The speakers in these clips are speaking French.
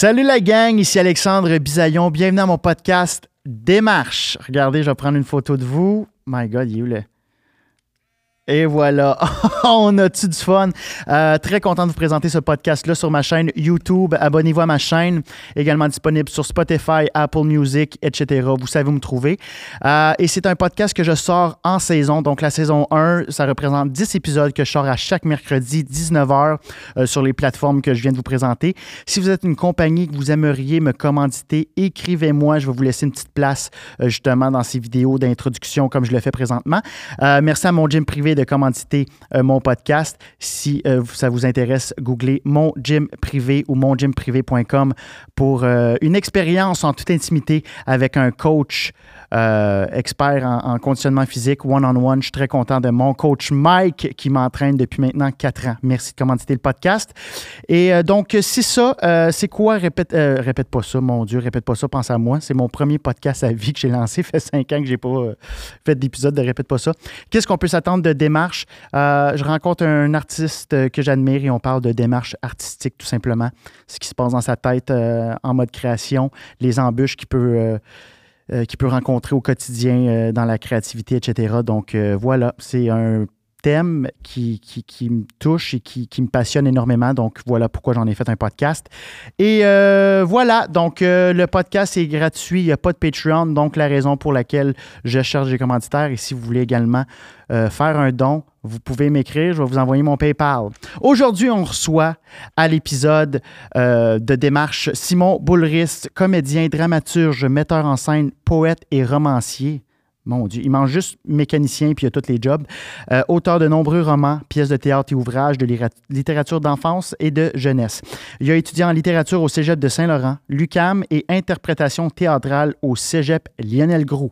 Salut la gang, ici Alexandre Bisaillon. Bienvenue à mon podcast Démarche. Regardez, je vais prendre une photo de vous. My God, il est où le... Et voilà, on a-tu du fun? Euh, très content de vous présenter ce podcast-là sur ma chaîne YouTube. Abonnez-vous à ma chaîne, également disponible sur Spotify, Apple Music, etc. Vous savez où me trouver. Euh, et c'est un podcast que je sors en saison. Donc la saison 1, ça représente 10 épisodes que je sors à chaque mercredi, 19h, euh, sur les plateformes que je viens de vous présenter. Si vous êtes une compagnie que vous aimeriez me commanditer, écrivez-moi. Je vais vous laisser une petite place justement dans ces vidéos d'introduction comme je le fais présentement. merci à mon gym privé de commanditer euh, mon podcast. Si euh, ça vous intéresse, googlez mon gym privé ou mongymprivé.com pour euh, une expérience en toute intimité avec un coach euh, expert en, conditionnement physique, one-on-one. Je suis très content de mon coach Mike qui m'entraîne depuis maintenant quatre ans. Merci de commenter le podcast. Et euh, donc, c'est ça. Euh, c'est quoi? Répète, répète pas ça, mon Dieu, répète pas ça, pense à moi. C'est mon premier podcast à vie que j'ai lancé. Ça fait cinq ans que j'ai pas fait d'épisode de Répète pas ça. Qu'est-ce qu'on peut s'attendre de démarche? je rencontre un artiste que j'admire et on parle de démarche artistique, tout simplement. Ce qui se passe dans sa tête en mode création, les embûches qui peut euh, qu'il peut rencontrer au quotidien euh, dans la créativité, etc. Donc euh, voilà, c'est un thème qui, qui, me touche et qui, qui, me passionne énormément. Donc, voilà pourquoi j'en ai fait un podcast. Et voilà, donc le podcast est gratuit. Il n'y a pas de Patreon. Donc, la raison pour laquelle je cherche des commanditaires. Et si vous voulez également faire un don, vous pouvez m'écrire, je vais vous envoyer mon PayPal. Aujourd'hui, on reçoit à l'épisode euh, de démarche Simon Boulris, comédien, dramaturge, metteur en scène, poète et romancier. Mon Dieu, il mange juste mécanicien puis il a tous les jobs. Euh, auteur de nombreux romans, pièces de théâtre et ouvrages de littérature d'enfance et de jeunesse. Il a étudié en littérature au Cégep de Saint-Laurent, l'UCAM et interprétation théâtrale au Cégep Lionel Groux.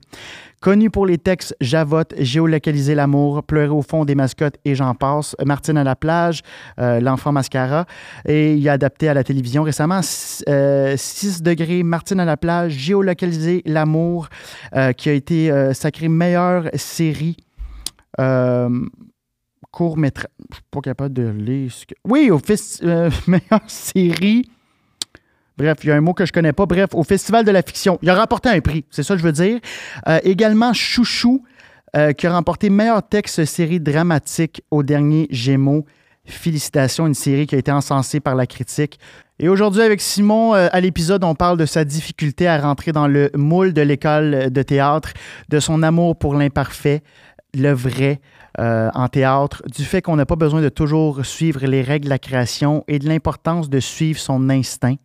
Connu pour les textes Javotte, Géolocaliser l'amour, Pleurer au fond des mascottes et j'en passe, Martine à la plage, euh, L'enfant mascara. Et il a adapté à la télévision récemment 6 euh, degrés, Martine à la plage, Géolocaliser l'amour, euh, qui a été sacré meilleure série court métrage. Je suis pas capable de lire. Oui, au fils, meilleure série Bref, il y a un mot que je connais pas. Bref, au Festival de la fiction, il a remporté un prix, c'est ça que je veux dire. Euh, également, Chouchou, euh, qui a remporté meilleur texte série dramatique au dernier Gémeaux. Félicitations, une série qui a été encensée par la critique. Et aujourd'hui, avec Simon, euh, à l'épisode, on parle de sa difficulté à rentrer dans le moule de l'école de théâtre, de son amour pour l'imparfait, le vrai, en théâtre, du fait qu'on n'a pas besoin de toujours suivre les règles de la création et de l'importance de suivre son instinct.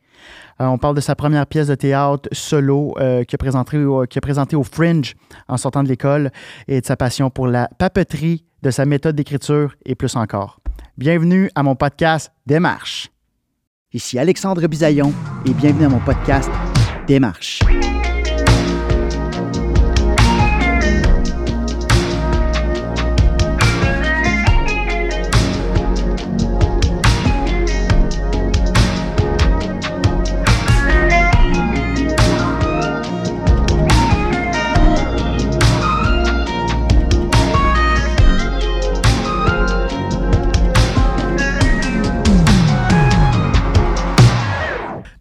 Euh, on parle de sa première pièce de théâtre solo euh, qui, a présenté, qui a présenté au Fringe en sortant de l'école et de sa passion pour la papeterie, de sa méthode d'écriture et plus encore. Bienvenue à mon podcast Démarche. Ici Alexandre Bisaillon et bienvenue à mon podcast Démarche.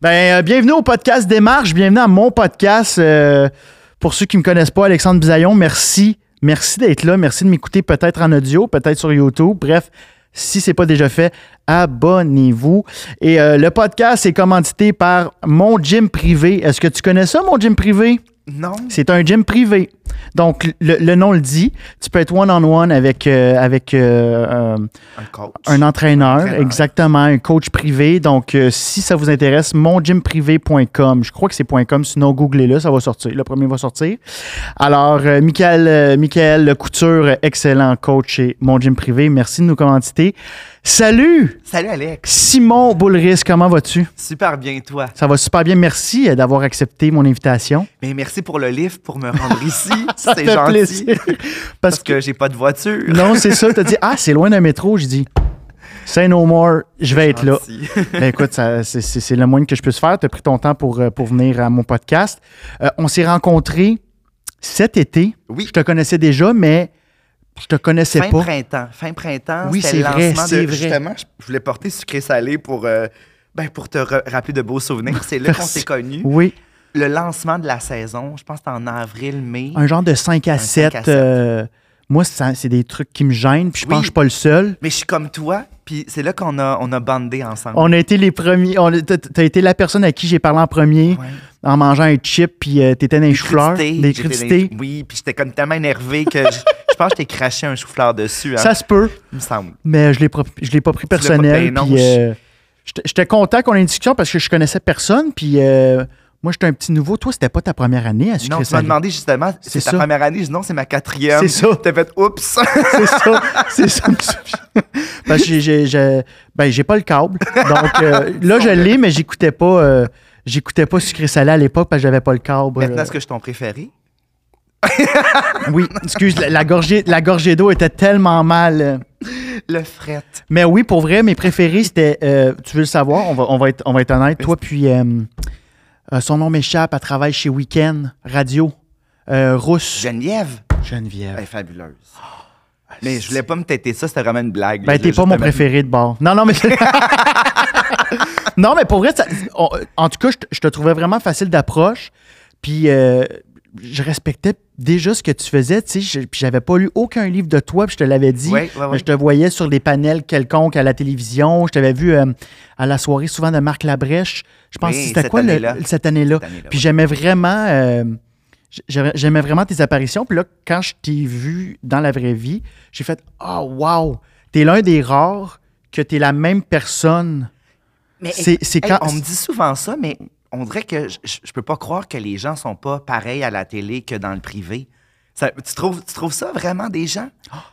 Ben, euh, bienvenue au podcast Démarche, bienvenue à mon podcast. Euh, pour ceux qui ne me connaissent pas, Alexandre Bisaillon, merci. Merci d'être là. Merci de m'écouter peut-être en audio, peut-être sur YouTube. Bref, si ce n'est pas déjà fait, abonnez-vous. Et euh, le podcast est commandité par Mon Gym Privé. Est-ce que tu connais ça, Mon Gym Privé? Non. C'est un gym privé. Donc, le, nom le dit. Tu peux être one-on-one avec, euh, avec euh, un, entraîneur, exactement, un coach privé. Donc, euh, si ça vous intéresse, mongymprivé.com. Je crois que c'est .com, sinon googlez-le, ça va sortir. Le premier va sortir. Alors, Michael, Michael Couture, excellent coach chez Mon Gym Privé. Merci de nous commanditer. Salut! Salut Alex! Simon Boulris, comment vas-tu? Super bien, toi? Ça va super bien. Merci d'avoir accepté mon invitation. Mais merci pour le lift pour me rendre ici. c'est gentil. Parce, que, j'ai pas de voiture. non, c'est ça. Tu as dit, ah, c'est loin d'un métro. J'ai dit, Say no more, je vais être là. ben, écoute, c'est le moins que je puisse faire. Tu as pris ton temps pour, euh, pour venir à mon podcast. Euh, on s'est rencontrés cet été. Oui. Je te connaissais déjà, mais je te connaissais fin pas. Printemps. Fin printemps. Oui, c'est vrai, c'est vrai. Justement, je voulais porter sucré salé pour, euh, Ben, pour te rappeler de beaux souvenirs, c'est là qu'on s'est connus. Oui. Le lancement de la saison, je pense que c'était en avril, mai. Un genre de 5 à 7. Euh, moi, c'est des trucs qui me gênent, puis je pense que je suis pas le seul. Mais je suis comme toi, puis c'est là qu'on a, on a bandé ensemble. On a été les premiers. Tu as été la personne à qui j'ai parlé en premier. En mangeant un chip, puis euh, t'étais dans les chou-fleurs. Des crudités. Oui, puis j'étais comme tellement énervé que je, pense que t'ai craché un chou-fleur dessus. Hein. Ça se peut. Il me semble. Mais je ne l'ai pas pris personnel. Puis euh, j'étais content qu'on ait une discussion parce que je connaissais personne, puis euh, moi, j'étais un petit nouveau. Toi, c'était pas ta première année à sucré Non, tu m'as demandé justement, c'est ta première année. Je dis non, c'est ma quatrième. C'est ça. T'as fait oups. c'est ça. C'est ça. ben, j'ai, ben, j'ai pas le câble. Donc euh, là, je l'ai, mais j'écoutais pas, euh, j'écoutais pas sucré salé à l'époque parce que j'avais pas le câble. Maintenant, est-ce que je ton préféré? oui, excuse, la, gorgée, la gorgée d'eau était tellement mal. Le fret. Mais oui, pour vrai, mes préférés, c'était. Euh, tu veux le savoir? On va, on va, être, on va être honnête. Toi, puis. Euh, son nom m'échappe, elle travaille chez Weekend Radio. Euh, Rousse. Geneviève? Geneviève. Elle est fabuleuse. Ah, mais je voulais pas me têter ça, c'était vraiment une blague. Ben, t'es pas mon préféré de bord. Non, non, mais. non, mais pour vrai, en tout cas, je, te trouvais vraiment facile d'approche. Puis euh, je respectais déjà ce que tu faisais, tu sais, puis j'avais pas lu aucun livre de toi, puis je te l'avais dit. mais je te voyais sur des panels quelconques à la télévision. Je t'avais vu euh, à la soirée souvent de Marc Labrèche. Je pense que c'était quoi cette année-là. puis j'aimais vraiment, euh, j'aimais vraiment tes apparitions. Puis là, quand je t'ai vu dans la vraie vie, j'ai fait oh, wow, t'es l'un des rares que t'es la même personne. Mais c'est quand on me dit souvent ça, mais on dirait que je, je, peux pas croire que les gens sont pas pareils à la télé que dans le privé. tu, trouves, tu trouves ça vraiment des gens?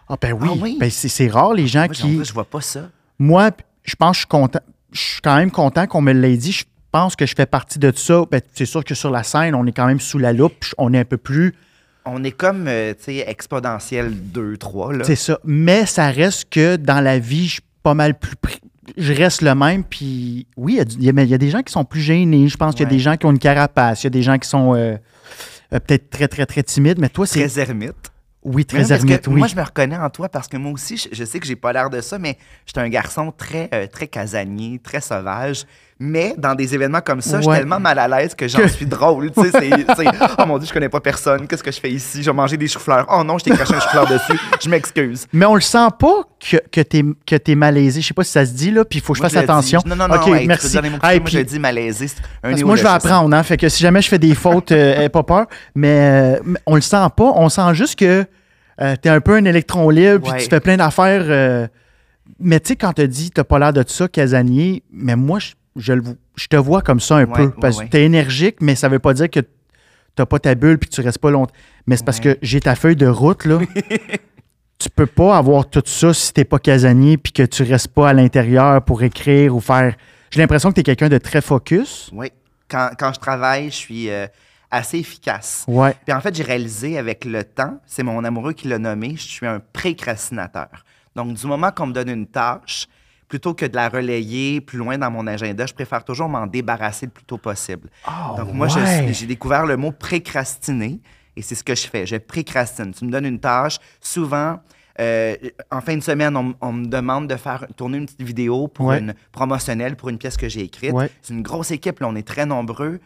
Ah, ben oui. Ah ben, c'est rare les gens qui. Je vois pas ça. Moi, je pense que je suis content. Je suis quand même content qu'on me l'ait dit. Je pense que je fais partie de ça. Ben, c'est sûr que sur la scène, on est quand même sous la loupe. On est un peu plus. On est comme, euh, tu sais, exponentiel 2, 3. C'est ça. Mais ça reste que dans la vie, je suis pas mal plus je reste le même. Puis oui, il y, a des gens qui sont plus gênés. Je pense qu'il y a des gens qui ont une carapace. Il y a des gens qui sont euh, euh, peut-être très, très, très timides. Mais toi, c'est. Très ermite. Oui, très ermite, oui. Moi, je me reconnais en toi parce que moi aussi, je, sais que j'ai pas l'air de ça, mais j'étais un garçon très, euh, très casanier, très sauvage. Mais dans des événements comme ça, je suis tellement mal à l'aise que j'en suis drôle. Tu sais, c'est, oh mon Dieu, je connais pas personne. Qu'est-ce que je fais ici? J'ai mangé des choux-fleurs. Oh non, je t'ai craché un chou-fleur dessus. Je m'excuse. Mais on le sent pas que, que t'es, que malaisé. Je sais pas si ça se dit, là, puis il faut que je fasse attention. Non, non, non. OK, merci. moi, je dis malaisé. parce que moi, je vais apprendre. Hein, fait que si jamais je fais des fautes, euh, pas peur. Mais euh, on le sent pas. On sent juste que euh, tu es un peu un électron libre, puis tu fais plein d'affaires. Euh, mais tu sais, quand tu dit tu pas l'air de ça, casanier, mais moi, je, je, te vois comme ça un peu. Parce que tu es énergique, mais ça veut pas dire que tu pas ta bulle puis tu restes pas longtemps. Mais c'est parce que j'ai ta feuille de route, là. tu peux pas avoir tout ça si t'es pas casanier puis que tu restes pas à l'intérieur pour écrire ou faire. J'ai l'impression que tu es quelqu'un de très focus. Oui. Quand, quand je travaille, je suis. Euh, assez efficace. Ouais. Puis en fait, j'ai réalisé avec le temps, c'est mon amoureux qui l'a nommé, je suis un précrastinateur. Donc, du moment qu'on me donne une tâche, plutôt que de la relayer plus loin dans mon agenda, je préfère toujours m'en débarrasser le plus tôt possible. Oh, Donc, moi, j'ai découvert le mot précrastiner et c'est ce que je fais. Je précrastine. Tu me donnes une tâche, souvent, euh, en fin de semaine, on, me demande de faire tourner une petite vidéo pour une promotionnelle pour une pièce que j'ai écrite. C'est une grosse équipe, là, on est très nombreux.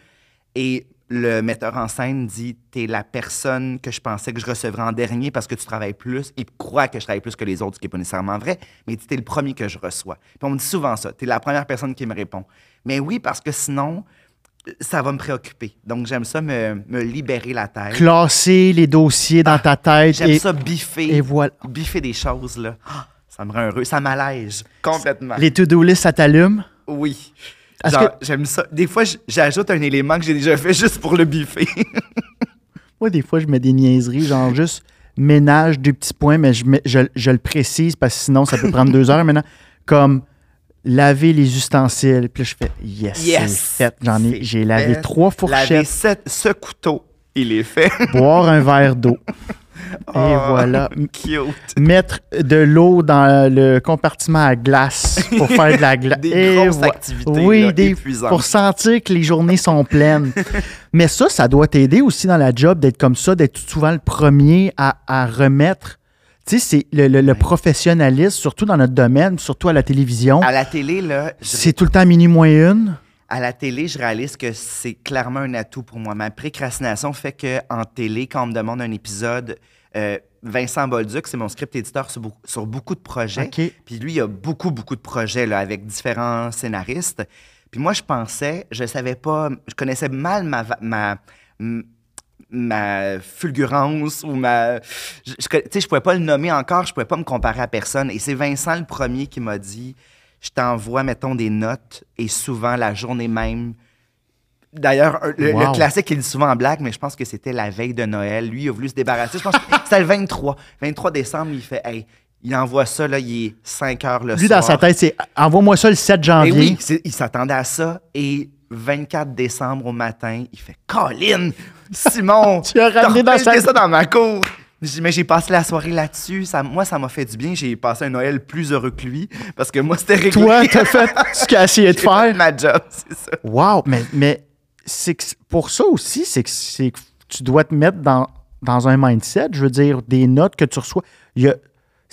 Et le metteur en scène dit T'es la personne que je pensais que je recevrais en dernier parce que tu travailles plus. Il croit que je travaille plus que les autres, ce qui n'est pas nécessairement vrai, mais tu es le premier que je reçois. Puis on me dit souvent ça Tu es la première personne qui me répond. Mais oui, parce que sinon, ça va me préoccuper. Donc, j'aime ça me, libérer la tête. Classer les dossiers dans ta tête. J'aime ça biffer. Et voilà. Biffer des choses, là. Ah, ça me rend heureux. Ça m'allège complètement. Les to-do list, ça t'allume? Oui. J'aime ça. Des fois, j'ajoute un élément que j'ai déjà fait juste pour le biffer. Moi, des fois, je mets des niaiseries, genre juste ménage deux petits points, mais je, je, le précise parce que sinon, ça peut prendre deux heures maintenant. Comme laver les ustensiles. Puis là, je fais yes, yes c'est fait. J'en ai, j'ai lavé trois fourchettes. Laver ce couteau, il est fait. Boire un verre d'eau. Et oh, voilà. Cute. Mettre de l'eau dans le compartiment à glace pour faire de la glace. des grosses activités oui, des, pour sentir que les journées sont pleines. Mais ça, ça doit t'aider aussi dans la job d'être comme ça, d'être souvent le premier à, remettre Tu sais, c'est le, le- le Ouais. professionnalisme, surtout dans notre domaine, surtout à la télévision. À la télé, là, je- C'est tout le temps minuit moins une. à la télé, je réalise que c'est clairement un atout pour moi. Ma précrastination fait que en télé, quand on me demande un épisode, euh, Vincent Bolduc, c'est mon script éditeur sur beaucoup, sur beaucoup de projets. Puis lui, il a beaucoup, beaucoup de projets là, avec différents scénaristes. Puis moi, je pensais, je savais pas, je connaissais mal ma, ma, fulgurance ou ma... Je, je, tu sais, je pouvais pas le nommer encore, je pouvais pas me comparer à personne. Et c'est Vincent le premier qui m'a dit, je t'envoie, mettons, des notes et souvent la journée même... D'ailleurs, le, classique, il dit souvent en blague, mais je pense que c'était la veille de Noël. Lui, il a voulu se débarrasser. Je pense que c'était le 23. 23 décembre, il fait, hey, il envoie ça, là, il est 5 heures le Lui, soir. dans sa tête, c'est envoie-moi ça le 7 Et janvier. Oui, il s'attendait à ça. Et 24 décembre au matin, il fait Colin, Simon, Tu as ramené dans sa- ça dans ma cour. Mais j'ai passé la soirée là-dessus. Ça, moi, ça m'a fait du bien. J'ai passé un Noël plus heureux que lui parce que moi, c'était réglé. Toi, t'as fait ce qu'il a essayé de J'ai fait faire. ma job, c'est ça. Wow, mais, mais c'est que- pour ça aussi, c'est que, c'est que tu dois te mettre dans, dans un mindset. Je veux dire, des notes que tu reçois. Il y a-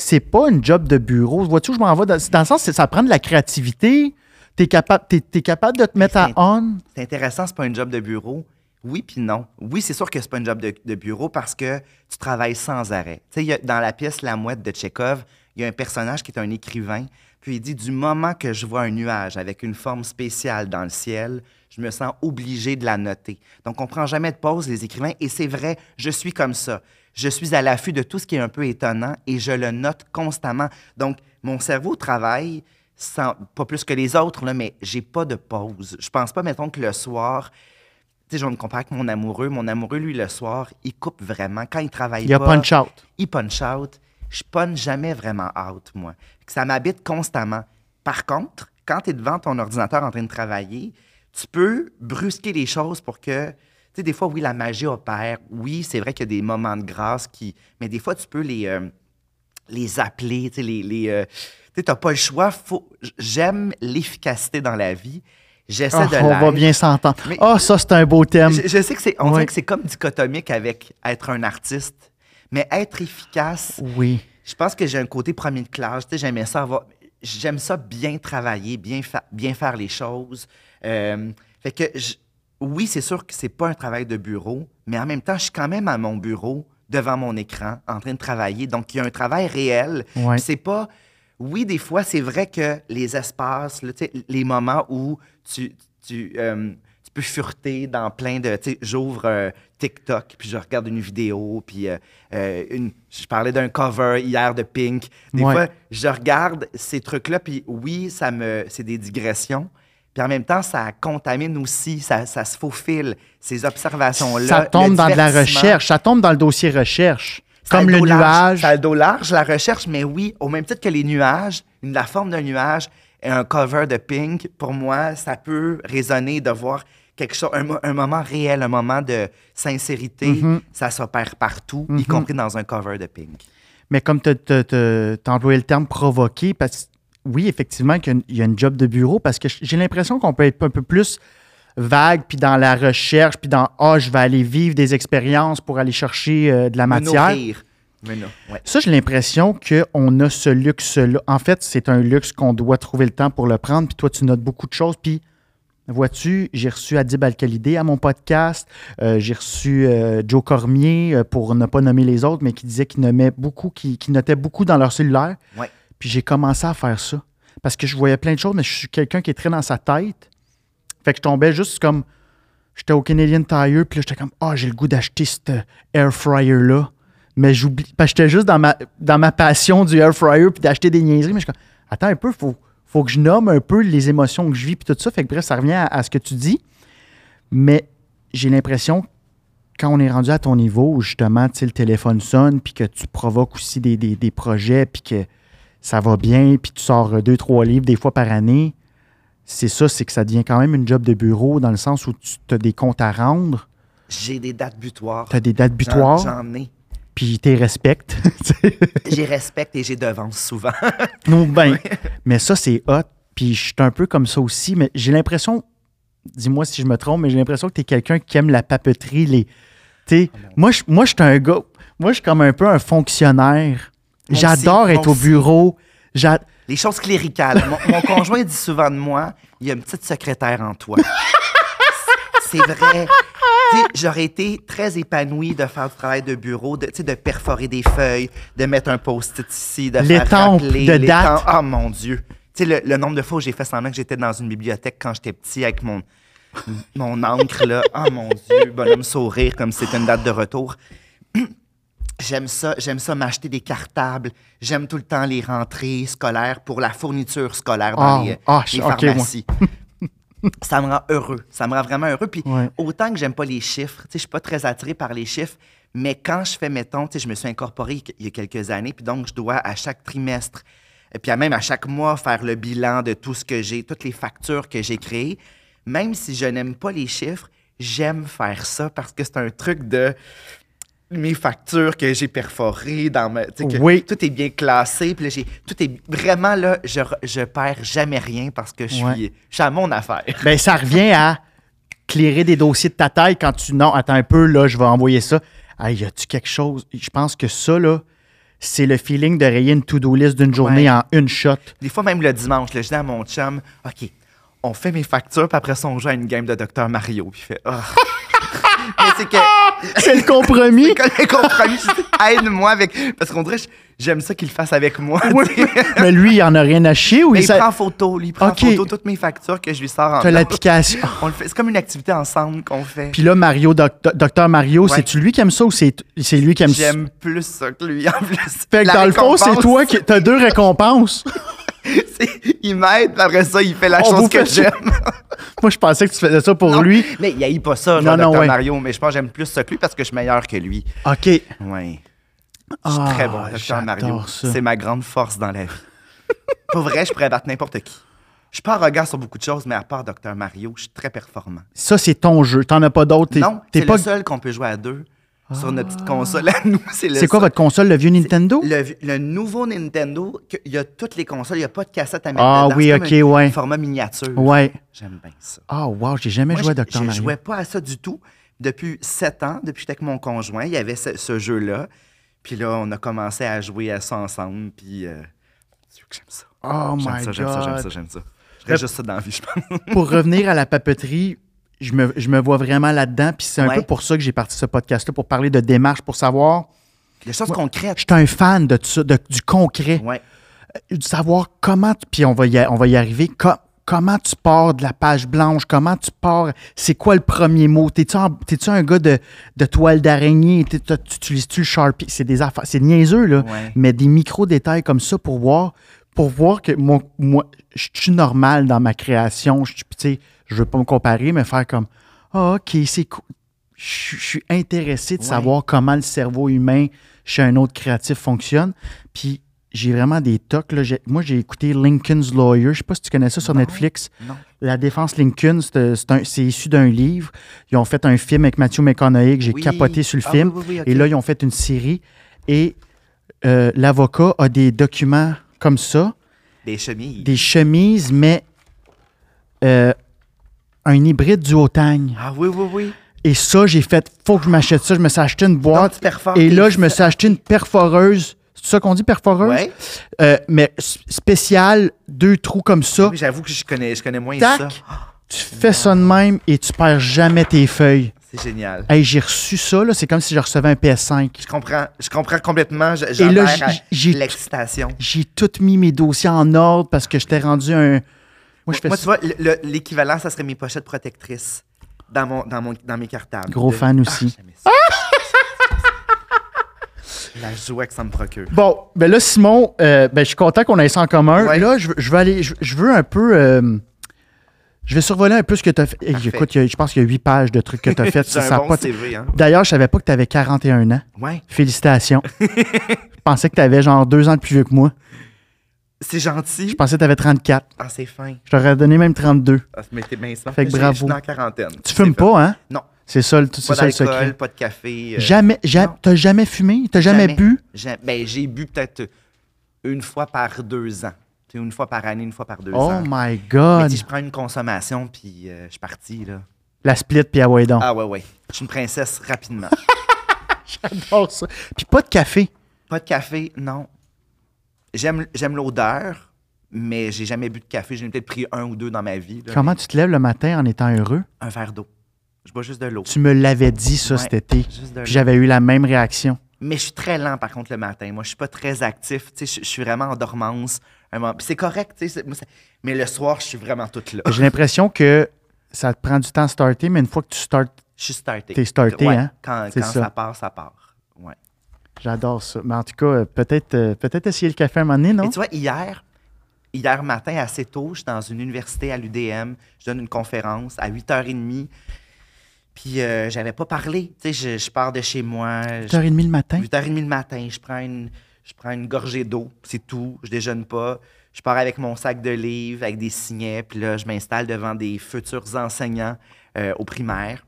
C'est pas une job de bureau. Vois-tu où je m'en vais? Dans, dans le sens, c'est- ça prend de la créativité. Tu es, capable capable de te mettre à on. C'est intéressant, c'est pas un job de bureau. Oui, puis non. Oui, c'est sûr que c'est pas un job de, de bureau parce que tu travailles sans arrêt. Tu sais, dans la pièce La Mouette de Tchekhov, il y a un personnage qui est un écrivain. Puis il dit Du moment que je vois un nuage avec une forme spéciale dans le ciel, je me sens obligé de la noter. Donc, on prend jamais de pause, les écrivains. Et c'est vrai, je suis comme ça. Je suis à l'affût de tout ce qui est un peu étonnant et je le note constamment. Donc, mon cerveau travaille sans, pas plus que les autres, là, mais j'ai pas de pause. Je pense pas, mettons, que le soir, tu sais, je me comparer avec mon amoureux. Mon amoureux, lui, le soir, il coupe vraiment. Quand il travaille Il pas, punch out. il punch out. Je punch jamais vraiment out, moi. Que Ça m'habite constamment. Par contre, quand tu es devant ton ordinateur en train de travailler, tu peux brusquer les choses pour que. Tu sais, des fois, oui, la magie opère. Oui, c'est vrai qu'il y a des moments de grâce qui. Mais des fois, tu peux les, euh, les appeler. Tu sais, les. les euh, tu n'as pas le choix. Faut... J'aime l'efficacité dans la vie. J'essaie Ah, de on va bien s'entendre. Ah, ça, c'est un beau thème. Je, je sais que c'est, on Ouais. dirait que c'est comme dichotomique avec être un artiste, mais être efficace, Oui. je pense que j'ai un côté premier de classe. Tu sais, j'aimais ça avoir, j'aime ça bien travailler, bien, fa- bien faire les choses. Euh, fait que, je- oui, c'est sûr que c'est pas un travail de bureau, mais en même temps, je suis quand même à mon bureau, devant mon écran, en train de travailler. Donc, il y a un travail réel. Ouais. C'est pas. Oui, des fois, c'est vrai que les espaces, là, les moments où tu, tu, euh, tu peux fureter dans plein de. J'ouvre euh, TikTok, puis je regarde une vidéo, puis euh, euh, une, je parlais d'un cover hier de Pink. Des Ouais. fois, je regarde ces trucs-là, puis oui, ça me, c'est des digressions. Puis en même temps, ça contamine aussi, ça, ça se faufile, ces observations-là. Ça tombe le dans de la recherche. Ça tombe dans le dossier recherche. Ça Comme le large, nuage. Ça a le dos large, la recherche, mais oui, au même titre que les nuages, la forme d'un nuage et un cover de Pink, pour moi, ça peut résonner de voir quelque chose, un, mo- un moment réel, un moment de sincérité, Mhm. ça s'opère partout, y Mhm. compris dans un cover de Pink. Mais comme tu as employé le terme provoquer, parce que oui, effectivement, qu'il y a une- il y, a une job de bureau, parce que j'ai l'impression qu'on peut être un peu plus vague, puis dans la recherche, puis dans Ah, je vais aller vivre des expériences pour aller chercher euh, de la matière. nourrir. Me no- ouais. Ça, j'ai l'impression qu'on a ce luxe-là. En fait, c'est un luxe qu'on doit trouver le temps pour le prendre. Puis toi, tu notes beaucoup de choses. Puis, vois-tu, j'ai reçu Adib Al-Khalidé à mon podcast. Euh, j'ai reçu euh, Joe Cormier, euh, pour ne pas nommer les autres, mais qui disait qu'il nommait beaucoup, qui, qui notait beaucoup dans leur cellulaire. Ouais. Puis j'ai commencé à faire ça. Parce que je voyais plein de choses, mais je suis quelqu'un qui est très dans sa tête. Fait que je tombais juste comme. J'étais au Canadian Tire, puis là, j'étais comme, ah, j'ai le goût d'acheter cet air fryer-là. Mais j'oublie. Parce que j'étais juste dans ma, dans ma passion du air fryer, puis d'acheter des niaiseries. Mais je suis comme, attends un peu, faut, faut que je nomme un peu les émotions que je vis, puis tout ça. Fait que bref, ça revient à, à ce que tu dis. Mais j'ai l'impression, quand on est rendu à ton niveau, où justement, tu le téléphone sonne, puis que tu provoques aussi des, des- des projets, puis que ça va bien, puis tu sors euh, deux, trois livres des fois par année, c'est ça, c'est que ça devient quand même une job de bureau dans le sens où tu as des comptes à rendre, J'ai des dates butoirs. tu as des dates J'en ai. Puis tu les respectes. J'ai respecte et j'ai devance souvent. Non, ben, mais ça, c'est hot. Puis je suis un peu comme ça aussi, mais j'ai l'impression, dis-moi si je me trompe, mais j'ai l'impression que tu es quelqu'un qui aime la papeterie. Les, tu sais, moi, je, moi, je suis un gars, moi, je suis comme un peu un fonctionnaire. J'adore être au bureau. Les choses cléricales. Mon, mon conjoint dit souvent de moi, il y a une petite secrétaire en toi. C'est vrai. J'aurais été très épanouie de faire du travail de bureau, de, de perforer des feuilles, de mettre un post-it ici, de faire L'étampe rappeler de l'étampe. date. Oh mon Dieu. Le, le nombre de fois où j'ai fait semblant que j'étais dans une bibliothèque quand j'étais petit avec mon, mon encre, là. Oh mon Dieu, bonhomme sourire comme si c'était une date de retour. J'aime ça, j'aime ça m'acheter des cartables. J'aime tout le temps les rentrées scolaires pour la fourniture scolaire dans Ah, les, ah, les pharmacies. ça me rend heureux. Ça me rend vraiment heureux. Puis Ouais. autant que j'aime pas les chiffres, tu sais, je suis pas très attiré par les chiffres, mais quand je fais, mettons, tu sais, je me suis incorporé il y a quelques années, puis donc je dois à chaque trimestre, et puis à même à chaque mois, faire le bilan de tout ce que j'ai, toutes les factures que j'ai créées. Même si je n'aime pas les chiffres, j'aime faire ça parce que c'est un truc de mes factures que j'ai perforées dans ma, que Oui. tout est bien classé, puis j'ai tout est vraiment là, je, je perds jamais rien parce que je suis, Ouais. je suis à mon affaire. Ben, ça revient à clairer des dossiers de ta taille quand tu. Non, attends un peu, là, je vais envoyer ça. Hey, y a-tu quelque chose? Je pense que ça, là, c'est le feeling de rayer une to-do list d'une journée Ouais. en une shot. Des fois, même le dimanche, là, je dis à mon chum, OK, on fait mes factures, puis après ça, on joue à une game de Dr. Mario. Puis il fait, Ah. Mais c'est que. C'est le compromis. Quand les compromis, aide-moi avec. Parce qu'on dirait, j'aime ça qu'il le fasse avec moi. Oui. Mais lui, il en a rien à chier ou Mais il il sa- prend photo, lui, il prend photo toutes mes factures que je lui sors en T'as l'application. On le fait. C'est comme une activité ensemble qu'on fait. Puis là, Mario, Doc- Docteur Mario, Ouais. c'est-tu lui qui aime ça ou c'est c'est lui qui aime ça? J'aime plus ça que lui, en plus. Fait que La dans le fond, c'est toi qui. T'as deux récompenses. Il m'aide, puis après ça, il fait la On chose que ça. j'aime. Moi, je pensais que tu faisais ça pour Non, lui. Mais il haït pas ça, Non, genre non, Dr. ouais. Mario, mais je pense que j'aime plus ça que lui parce que je suis meilleur que lui. OK. Oui. Je suis Ah, très bon, Dr. Mario. C'est ma grande force dans la vie. Pour vrai, je pourrais battre n'importe qui. Je suis pas arrogant sur beaucoup de choses, mais à part Dr. Mario, je suis très performant. Ça, c'est ton jeu. T'en as pas d'autres? Non, t'es c'est pas... le seul qu'on peut jouer à deux sur notre petite console à nous. C'est quoi seul. votre console, le vieux Nintendo? Le, le nouveau Nintendo, il y a toutes les consoles, il n'y a pas de cassette à mettre Ah dedans. oui, ok, un ouais. format miniature. Ouais. J'aime bien ça. Ah, wow, j'ai jamais Moi, joué à je- Dr. je Mario. jouais pas à ça du tout. Depuis sept ans, depuis que j'étais avec mon conjoint, il y avait ce, ce jeu-là. Puis là, on a commencé à jouer à ça ensemble. Puis, euh, Dieu que j'aime ça. Oh J'aime my ça, j'aime ça, j'aime ça, j'aime ça. Je ferais juste ça dans la vie, je pense. Pour revenir à la papeterie, je me, je me vois vraiment là-dedans. Puis c'est un Ouais. peu pour ça que j'ai parti ce podcast-là, pour parler de démarche, pour savoir. Des choses concrètes. Je suis un fan de, ça, de- du concret. Ouais. de savoir comment, puis on va y, on va y arriver, co- comment tu pars de la page blanche, comment tu pars, c'est quoi le premier mot, t'es-tu, un gars de, de toile d'araignée, tu utilises-tu le Sharpie, c'est des affaires, c'est niaiseux, là, Ouais. mais des micro-détails comme ça pour voir, pour voir que moi, moi je suis normal dans ma création, je, je veux pas me comparer, mais faire comme, ah, ok, c'est cool. Je je suis intéressé de Ouais. savoir comment le cerveau humain chez un autre créatif fonctionne. Puis j'ai vraiment des tocs. là. J'ai- Moi, j'ai écouté Lincoln's Lawyer. Je sais pas si tu connais ça sur Non. Netflix. Non. La défense Lincoln, c'est issu d'un livre. Ils ont fait un film avec Matthew McConaughey que j'ai Oui. capoté sur le Ah film. oui, oui. Et là, ils ont fait une série. Et euh, l'avocat a des documents comme ça, Des chemises. des chemises, mais euh, un hybride du Hautagne. Ah oui, oui, oui. Et ça, j'ai fait, faut que je m'achète ça. Je me suis acheté une boîte. Et là, je me suis acheté une perforeuse. C'est ça qu'on dit, perforeuse? Ouais. Euh, mais s- spéciale, deux trous comme ça. Oui, J'avoue que je connais, je connais moins Tac. ça. Tu fais ça de même et tu perds jamais tes feuilles. C'est génial. Hey, j'ai reçu ça, là. C'est comme si je recevais un PS5. Je comprends, je comprends complètement. je- Et là, j'ai- l'excitation. J'ai tout mis mes dossiers en ordre parce que j'étais rendu un. Moi, je fais Moi, ça. tu vois, le- le- l'équivalent, ça serait mes pochettes protectrices dans, mon, dans, mon, dans mes cartables. Gros De- fan Ah, aussi. ça. La joie que ça me procure. Bon, ben là, Simon, euh, ben, je suis content qu'on ait ça en commun. Ouais. Là, je, veux- je veux aller. Je, je veux un peu. euh, je vais survoler un peu ce que tu as fait. Parfait. écoute, a- je pense qu'il y a huit pages de trucs que tu as fait. Ça, un bon pas CV, hein? D'ailleurs, je savais pas que tu avais 41 ans. Ouais. Félicitations. je pensais que tu avais genre deux ans de plus vieux que moi. C'est gentil. Je pensais que tu avais 34. Ah, c'est fin. Je t'aurais donné même 32. Ah, mais t'es bien. Fait que bravo. Je suis dans la quarantaine. Tu fumes C'est pas, hein? Non. C'est ça, le- c'est Pas ça le secret. pas de café. euh, Jamais, ja- non. t'as jamais fumé? T'as jamais, Jamais. bu? j'ai- ben, j'ai bu peut-être une fois par deux ans. Une fois par année, une fois par deux Oh ans. my Mais God! sais, je prends une consommation, puis euh, je suis parti, là. La split, puis ah ouais, donc. Ah ouais, ouais. Je suis une princesse rapidement. J'adore ça. Puis pas de café. Pas de café, non. J'aime j'aime l'odeur, mais j'ai jamais bu de café. J'en ai peut-être pris un ou deux dans ma vie. là, Comment mais tu te lèves le matin en étant heureux? Un verre d'eau. Je bois juste de l'eau. Tu me l'avais dit, ça, Ouais, cet été. Juste de Puis l'eau. j'avais eu la même réaction. Mais je suis très lent, par contre, le matin. Moi, je suis pas très actif. Tu sais, je je suis vraiment en dormance. c'est correct, tu sais. Mais le soir, je suis vraiment toute là. J'ai l'impression que ça te prend du temps à starter, mais une fois que tu startes, Je suis starté. T'es starté, Ouais, hein? Quand, ça. ça. part, ça part. Ouais. j'adore ça. Mais en tout cas, peut-être euh, peut-être essayer le café un moment donné, non? Et tu vois, hier, hier matin, assez tôt, je suis dans une université à l'UDM. Je donne une conférence à 8h30. Puis, euh, j'avais pas parlé. Tu sais, je, je pars de chez moi. je- 8h30 le matin? 8h30 le matin, je prends une, je prends une gorgée d'eau, c'est tout. Je déjeune pas. Je pars avec mon sac de livres, avec des signets, puis là, je m'installe devant des futurs enseignants euh, au primaire.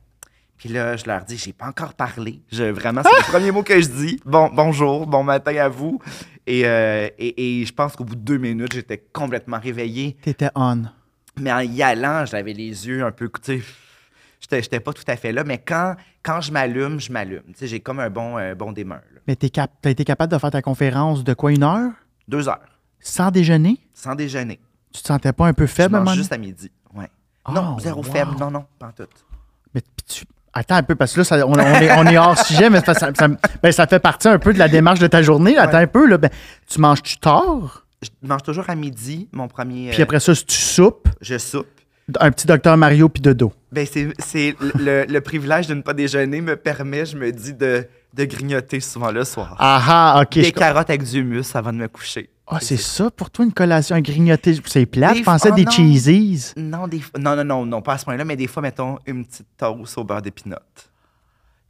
Puis là, je leur dis, j'ai pas encore parlé. Je, vraiment, c'est le premier mot que je dis. Bon, bonjour, bon matin à vous. Et, euh, et, et je pense qu'au bout de deux minutes, j'étais complètement réveillé. T'étais on. Mais en y allant, j'avais les yeux un peu, tu sais, j'étais, j'étais pas tout à fait là. Mais quand, quand je m'allume, je m'allume. Tu sais, j'ai comme un bon, euh, bon démeur. là. Mais t'es cap- t'as été capable de faire ta conférence de quoi, une heure? Deux heures, Sans déjeuner? sans déjeuner. Tu te sentais pas un peu Je faible un mange juste à midi. Ouais. Oh, non, zéro wow. faible. Non, non, pas en tout. Mais tu... Attends un peu, parce que là, ça- on, on est, on est hors sujet, mais ça, ça- ça- ben, ça fait partie un peu de la démarche de ta journée. Attends un peu, là, ben, tu manges-tu tard? Je mange toujours à midi, mon premier. Puis euh, après ça, si tu soupes, je soupe. Un petit docteur Mario puis de dos. Ben, c'est, c'est le, le privilège de ne pas déjeuner me permet, je me dis, de, de grignoter souvent le soir. Ah ah, OK. Des carottes avec du humus avant de me coucher. Ah, c'est ça pour toi, une collation, un grignoté. C'est plat. Je pensais des non. cheesies. Non, des non, non, non, non, pas à ce point-là, mais des fois, mettons, une petite toast au beurre d'épinot.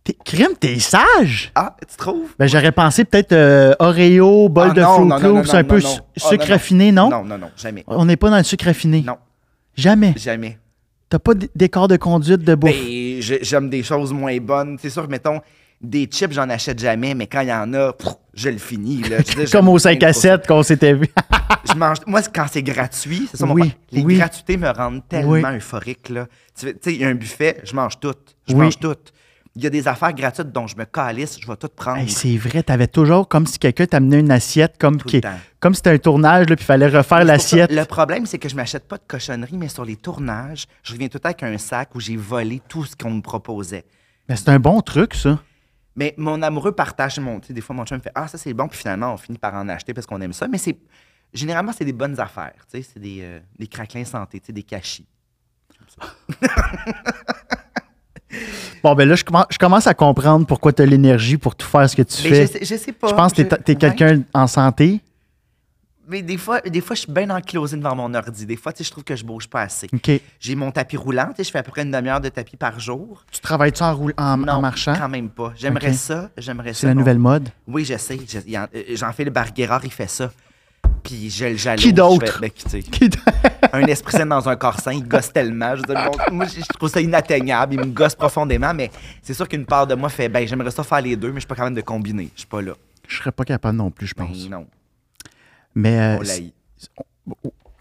T'es, crime, t'es sage? Ah, tu trouves? Ben, j'aurais pensé peut-être euh, Oreo, bol Ah, de Fruit Loops, un peu. Ah, sucre raffiné, non? Non, non, non, jamais. On n'est pas dans le sucre raffiné. Non, Jamais. jamais. T'as pas d'écart de conduite de bouffe. Ben, j'aime des choses moins bonnes. C'est sûr, mettons, des chips, j'en achète jamais, mais quand il y en a, pff, je le finis. Là. Je Comme au 5 bien à trop 7 qu'on s'était vu. Je mange, moi, quand c'est gratuit, c'est ça mon Oui. Les oui. gratuités me rendent tellement Oui. euphorique. Là. Tu sais, il y a un buffet, je mange tout. Je mange tout. Il y a des affaires gratuites dont je me calisse, je vais tout prendre. Hey, c'est vrai, t'avais toujours comme si quelqu'un t'amenait une assiette, comme, qui- comme si c'était un tournage, là, puis il fallait refaire l'assiette. Le problème, c'est que je m'achète pas de cochonnerie, mais sur les tournages, je reviens tout le temps avec un sac où j'ai volé tout ce qu'on me proposait. Mais c'est un bon truc, ça. Mais mon amoureux partage mon. tu Des fois, mon chum me fait Ah, ça c'est bon, puis finalement, on finit par en acheter parce qu'on aime ça. Mais c'est. Généralement, c'est des bonnes affaires. tu C'est des, euh, des craquelins santé, tu des cachis. Bon, ben là, je commence, je commence à comprendre pourquoi tu as l'énergie pour tout faire ce que tu Mais fais. je sais, je sais pas. Je pense que t'es ouais. quelqu'un en santé. Mais des fois, des fois, je suis bien enclosé devant mon ordi. Des fois, tu sais, je trouve que je bouge pas assez. J'ai mon tapis roulant. tu sais, Je fais à peu près une demi-heure de tapis par jour. Tu travailles-tu en, roule- en, en Non, marchant? quand même pas. J'aimerais ça. J'aimerais ça. C'est la nouvelle mode? Oui, je sais. Je- il y en- euh, Jean-Philippe Barguerard, il fait ça. Puis je le jalouse. Qui d'autre? Ben, sais, un esprit sain dans un corps sain, il gosse tellement. Je, veux dire, bon, moi, je trouve ça inatteignable. Il me gosse profondément, mais c'est sûr qu'une part de moi fait, ben, j'aimerais ça faire les deux, mais je suis pas capable de combiner. Je suis pas là. Je serais pas capable non plus, je Ben, pense. non. Mais euh,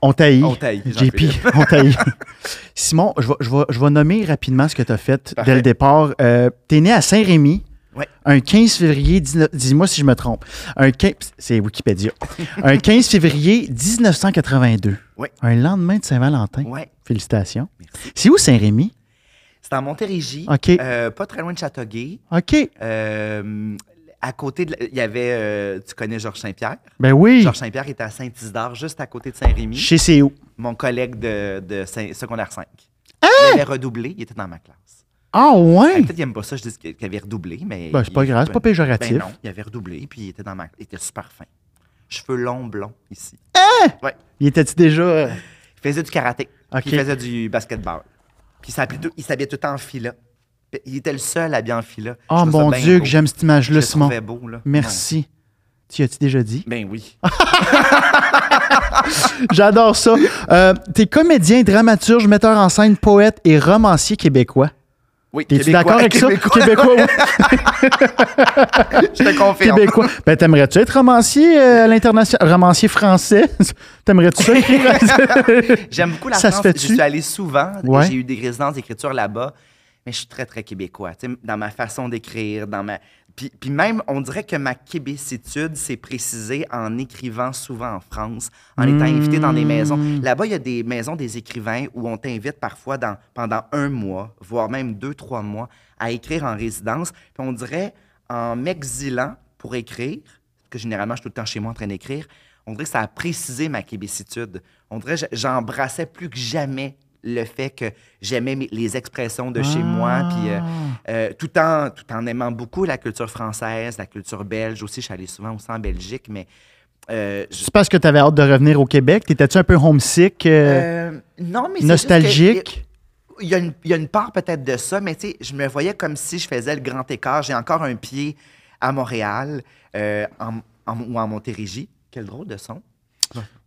On taillit. On t'haït, JP, on taillit. Simon, je vais, je, vais, je vais nommer rapidement ce que tu as fait Parfait. dès le départ. Euh, tu es né à Saint-Rémy. Un 15 février, 19 dis-moi si je me trompe. Un 15 c'est Wikipédia. un 15 février 1982. Ouais. Un lendemain de Saint-Valentin. Ouais. Félicitations. Merci. C'est où Saint-Rémy? C'est en Montérégie, OK. euh, pas très loin de Châteauguay. OK. Euh, à côté, de il y avait, euh, tu connais Georges Saint-Pierre? Ben oui. Georges Saint-Pierre était à Saint-Isidore, juste à côté de Saint-Rémy. C'est où. Mon collègue de, de Saint- secondaire 5. Hein? Il avait redoublé, il était dans ma classe. Ah ouais? Peut-être qu'il n'aime pas ça, je dis qu'il avait redoublé, mais. Ben, c'est pas grave, c'est pas péjoratif. Ben non, il avait redoublé, puis il était dans ma. Il était super fin. Cheveux longs, blonds, ici. Il était-tu déjà. euh, Il faisait du karaté. Il faisait du basketball. Puis il s'habillait tout, tout en fila. Il était le seul habillé en fila. Oh mon bien Dieu, beau. que j'aime cette image-là, Simon. beau, là. Merci. Tu as-tu déjà dit? Ouais. Ben oui. J'adore ça. Euh, T'es comédien, dramaturge, metteur en scène, poète et romancier québécois. Oui, T'es-tu Québécois, d'accord avec Québécois. ça? Québécois, oui. Je te confirme. Québécois. Ben, t'aimerais-tu être romancier euh, à l'international? Romancier français? T'aimerais-tu ça? J'aime beaucoup la Ça France. Je suis allé souvent. Ouais. J'ai eu des résidences d'écriture là-bas. Mais je suis très, très québécois. tu sais, Dans ma façon d'écrire, dans ma. Puis, puis même, on dirait que ma québécitude s'est précisée en écrivant souvent en France, en étant invité dans des maisons. Là-bas, il y a des maisons des écrivains où on t'invite parfois dans, pendant un mois, voire même deux, trois mois, à écrire en résidence. Puis on dirait, en m'exilant pour écrire, que généralement, je suis tout le temps chez moi en train d'écrire, on dirait que ça a précisé ma québécitude. On dirait que j'embrassais plus que jamais le fait que j'aimais les expressions de chez moi, puis euh, euh, tout, en, tout en aimant beaucoup la culture française, la culture belge aussi. Je suis allé souvent aussi en Belgique, mais euh, je- C'est parce que tu avais hâte de revenir au Québec? T'étais-tu un peu homesick, euh, non, mais nostalgique? Il y, a une, il y a une part peut-être de ça, mais tu sais, je me voyais comme si je faisais le grand écart. J'ai encore un pied à Montréal en- en- ou en Montérégie. Quel drôle de son.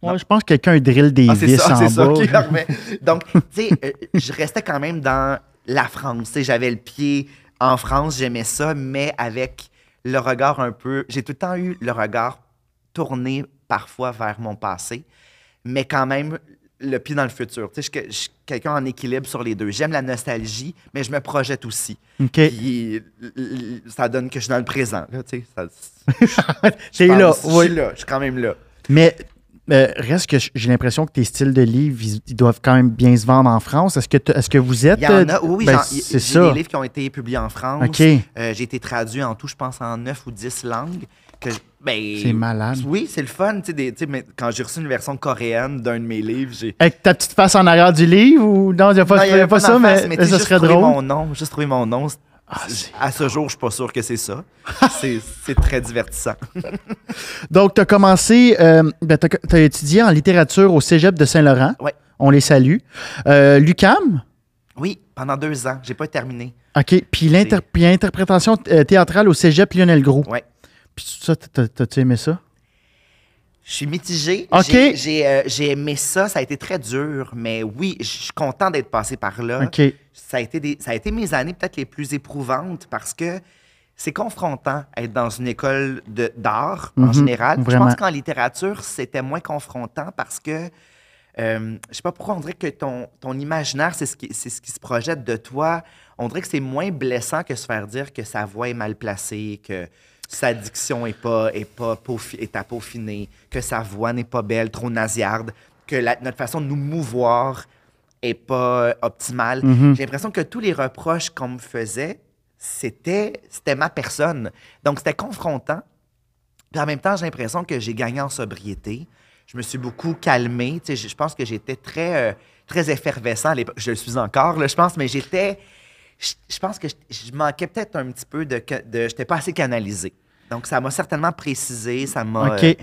Ouais, je pense que quelqu'un drill des Ah, vis ça, en ça bas. Donc, tu sais, euh, je restais quand même dans la France. Tu sais, j'avais le pied en France, j'aimais ça, mais avec le regard un peu. J'ai tout le temps eu le regard tourné parfois vers mon passé, mais quand même le pied dans le futur. Tu sais, je, je suis quelqu'un en équilibre sur les deux. J'aime la nostalgie, mais je me projette aussi. OK. Puis ça donne que je suis dans le présent. Là, tu sais, ça- T'es je là, pense- Je oui. suis là, je suis quand même là. Mais euh, reste que j'ai l'impression que tes styles de livres, ils, ils doivent quand même bien se vendre en France. Est-ce que, t- est-ce que vous êtes. Il y en a, oui, oui, ben, j'ai ça. des livres qui ont été publiés en France. Euh, j'ai été traduit en tout, je pense, en 9 ou 10 langues. Ben, C'est malade. Oui, c'est le fun. tu sais, des- tu sais, mais quand j'ai reçu une version coréenne d'un de mes livres, j'ai. Avec ta petite face en arrière du livre ou non, il n'y a pas, Non, y avait pas ça, mais, mais ça serait drôle. mon nom, juste trouver mon nom. C'est- à ce jour, je suis pas sûr que c'est ça. c'est très divertissant. Donc, tu as commencé, euh, ben, tu as, étudié en littérature au cégep de Saint-Laurent. Ouais. On les salue. Euh, L'UCAM? Oui, pendant deux ans, j'ai pas terminé. OK. Puis l'inter- puis l'interprétation euh, théâtrale au cégep Lionel Gros. Ouais. Puis ça, t'as- t'as-tu aimé ça? Je suis mitigé. OK. J'ai- J'ai euh, j'ai aimé ça. Ça a été très dur, mais oui, je suis content d'être passé par là. OK. Ça, a été des- ça a été mes années peut-être les plus éprouvantes parce que c'est confrontant être dans une école de- d'art en Mhm, général. Je vraiment. pense qu'en littérature, c'était moins confrontant parce que euh, je sais pas pourquoi on dirait que ton, ton imaginaire, c'est ce, qui, c'est ce qui se projette de toi. On dirait que c'est moins blessant que se faire dire que sa voix est mal placée, que sa diction est pas, est pas peaufi- est à peaufiner, que sa voix n'est pas belle, trop nasillarde, que la- notre façon de nous mouvoir est pas euh, optimale. Mhm. J'ai l'impression que tous les reproches qu'on me faisait, c'était, c'était ma personne. Donc, c'était confrontant. Puis en même temps, j'ai l'impression que j'ai gagné en sobriété. Je me suis beaucoup calmé. Tu sais, je je pense que j'étais très, euh, très effervescent à l'époque. Je le suis encore, là, je pense, mais j'étais. Je, je pense que je, je manquais peut-être un petit peu de. de j'étais pas assez canalisé. Donc, ça m'a certainement précisé. Ça m'a. OK. euh,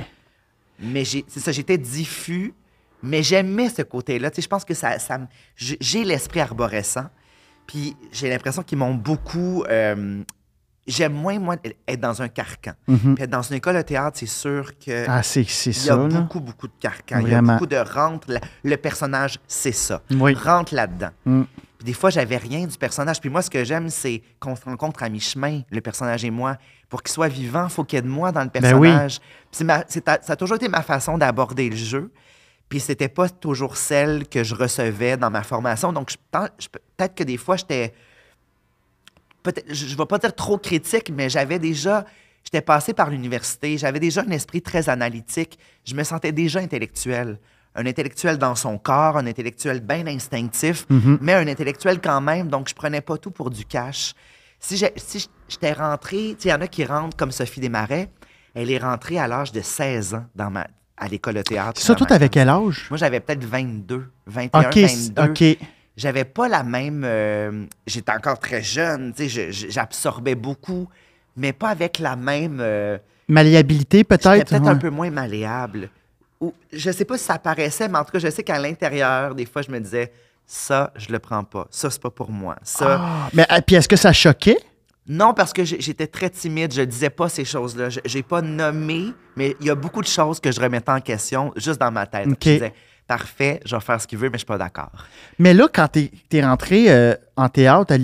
mais c'est ça, j'étais diffus, mais j'aimais ce côté-là. Tu sais, je pense que ça, ça j'ai l'esprit arborescent. Puis j'ai l'impression qu'ils m'ont beaucoup. euh, J'aime moins, moi, être dans un carcan. Mhm. Puis être dans une école de théâtre, c'est sûr que. Ah, c'est il y a là. beaucoup, beaucoup de carcans. Il y a beaucoup de rentre. La- Le personnage, c'est ça. Oui. Rentre là-dedans. Mm. Puis des fois, j'avais rien du personnage. Puis moi, ce que j'aime, c'est qu'on se rencontre à mi-chemin, le personnage et moi. Pour qu'il soit vivant, il faut qu'il y ait de moi dans le Ben oui. personnage. Ma- ta- ça a toujours été ma façon d'aborder le jeu. Puis c'était pas toujours celle que je recevais dans ma formation. Donc, je pense- je- peut-être que des fois, j'étais. Je ne vais pas dire trop critique, mais j'avais déjà. J'étais passé par l'université, j'avais déjà un esprit très analytique. Je me sentais déjà intellectuel. Un intellectuel dans son corps, un intellectuel bien instinctif, Mhm. mais un intellectuel quand même. Donc, je prenais pas tout pour du cash. Si j'ai- si j'étais rentré, il y en a qui rentrent comme Sophie Desmarais. Elle est rentrée à l'âge de 16 ans dans ma, à l'école de théâtre. Ça, t'avais classe. quel âge? Moi, j'avais peut-être 22, 21, OK, 22. OK. J'avais pas la même. euh, J'étais encore très jeune, tu sais, je- je- j'absorbais beaucoup, mais pas avec la même. euh, Malléabilité, J'étais peut-être? peut-être un peu moins malléable. Ou, je sais pas si ça paraissait, mais en tout cas, je sais qu'à l'intérieur, des fois, je me disais, ça, je le prends pas. Ça, c'est pas pour moi. Ça. Ah, mais ah, puis est-ce que ça choquait? Non, parce que j'étais très timide, je disais pas ces choses-là. Je- J'ai pas nommé, mais il y a beaucoup de choses que je remettais en question juste dans ma tête. OK. Je disais, parfait, je vais faire ce qu'il veut, mais je suis pas d'accord. Mais là, quand t'es es rentré euh, en théâtre,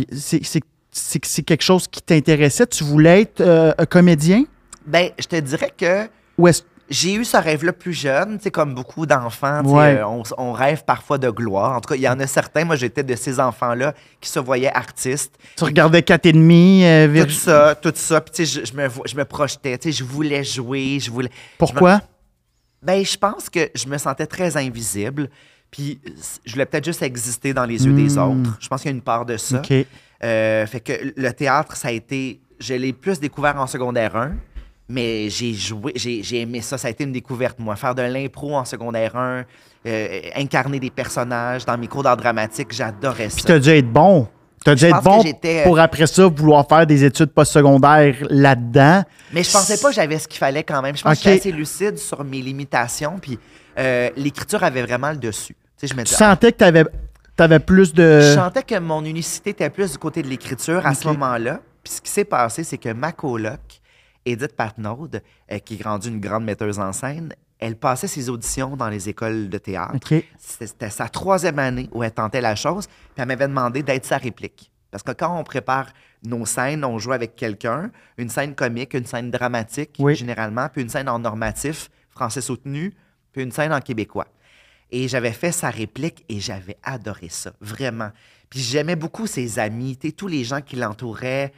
c'est quelque chose qui t'intéressait? Tu voulais être euh, un comédien? Ben, je te dirais que Ou est-ce j'ai eu ce rêve-là plus jeune, tu sais, comme beaucoup d'enfants. Ouais. euh, on, on rêve parfois de gloire. En tout cas, il y en a certains. Moi, j'étais de ces enfants-là qui se voyaient artistes. Tu regardais 4 et demi, euh, Tout ça, tout ça. Puis, tu sais, je, je me, je me projetais. Tu sais, je voulais jouer. Je voulais. Pourquoi? Ben, je pense que je me sentais très invisible. Puis, je voulais peut-être juste exister dans les yeux des Hmm. autres. Je pense qu'il y a une part de ça. OK. Euh, fait que le théâtre, ça a été. Je l'ai plus découvert en secondaire 1, mais j'ai joué, j'ai aimé ça. Ça a été une découverte, moi. Faire de l'impro en secondaire 1, euh, incarner des personnages dans mes cours d'art dramatique, j'adorais Puis ça. t'as dû être bon. T'as dû être bon pour après ça vouloir faire des études postsecondaires là-dedans. Mais je pensais pas que j'avais ce qu'il fallait quand même. Je pense Ok. que j'étais assez lucide sur mes limitations, puis euh, l'écriture avait vraiment le dessus. Je me Tu sentais que t'avais avais plus de. Je sentais que mon unicité était plus du côté de l'écriture à ce moment-là. Puis ce qui s'est passé, c'est que ma coloc, Edith Patnaud, euh, qui est rendue une grande metteuse en scène, elle passait ses auditions dans les écoles de théâtre. C'était sa troisième année où elle tentait la chose, puis elle m'avait demandé d'être sa réplique. Parce que quand on prépare nos scènes, on joue avec quelqu'un, une scène comique, une scène dramatique, Oui. généralement, puis une scène en normatif, français soutenu, puis une scène en québécois. Et j'avais fait sa réplique et j'avais adoré ça, vraiment. Puis j'aimais beaucoup ses amis, tous les gens qui l'entouraient.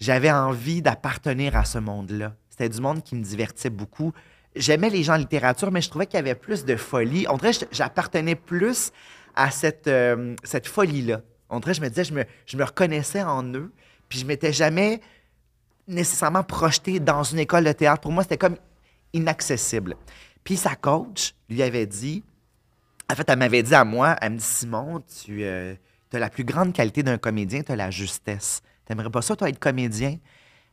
J'avais envie d'appartenir à ce monde-là. C'était du monde qui me divertissait beaucoup. J'aimais les gens en littérature, mais je trouvais qu'il y avait plus de folie. On dirait j'appartenais plus à cette, euh, folie-là. On dirait je me disais, je me, reconnaissais en eux, puis je m'étais jamais nécessairement projeté dans une école de théâtre. Pour moi, c'était comme inaccessible. Puis sa coach lui avait dit, en fait, elle m'avait dit à moi, elle me dit, Simon, tu as la plus grande qualité d'un comédien, tu as la justesse. T'aimerais pas ça, toi, être comédien?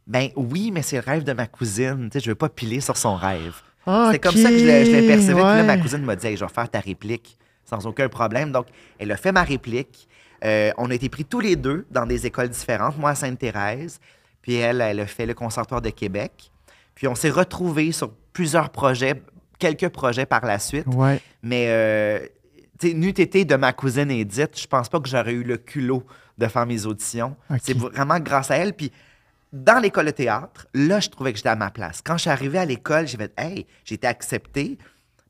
Ben oui, mais c'est le rêve de ma cousine. Tu sais, je veux pas piler sur son rêve. C'est comme ça que je l'ai l'ai perçu. Puis là, ma ouais. cousine m'a dit, Hey, je vais faire ta réplique sans aucun problème. Donc, elle a fait ma réplique. Euh, on a été pris tous les deux dans des écoles différentes. Moi, à Sainte-Thérèse. Puis elle, elle a fait le Conservatoire de Québec. Puis on s'est retrouvés sur plusieurs projets, quelques projets par la suite. Ouais. Mais, euh, tu sais, n'eût été de ma cousine Edith, je pense pas que j'aurais eu le culot de faire mes auditions. C'est vraiment grâce à elle. Puis, dans l'école de théâtre, là, je trouvais que j'étais à ma place. Quand je suis arrivé à l'école, j'ai fait, hey, j'ai été accepté.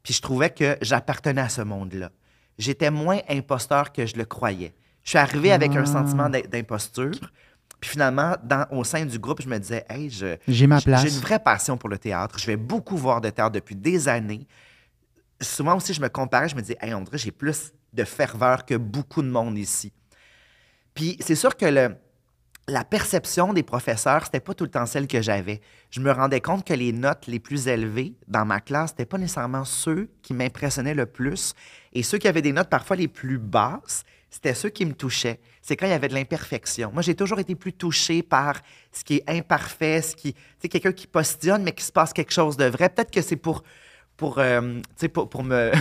Puis, je trouvais que j'appartenais à ce monde-là. J'étais moins imposteur que je le croyais. Je suis arrivé avec un Ah. sentiment d'im- d'imposture. Puis finalement, dans, au sein du groupe, je me disais, hey, je, J'ai ma place. J'ai une vraie passion pour le théâtre. Je vais beaucoup voir de théâtre depuis des années. Souvent aussi, je me comparais, je me disais, hey, que j'ai plus de ferveur que beaucoup de monde ici. Puis c'est sûr que le, la perception des professeurs, c'était pas tout le temps celle que j'avais. Je me rendais compte que les notes les plus élevées dans ma classe, c'était pas nécessairement ceux qui m'impressionnaient le plus. Et ceux qui avaient des notes parfois les plus basses, c'était ceux qui me touchaient. C'est quand il y avait de l'imperfection. Moi, j'ai toujours été plus touché par ce qui est imparfait, ce qui, tu quelqu'un qui postillonne, mais qui se passe quelque chose de vrai. Peut-être que c'est pour, pour, euh, pour, pour me,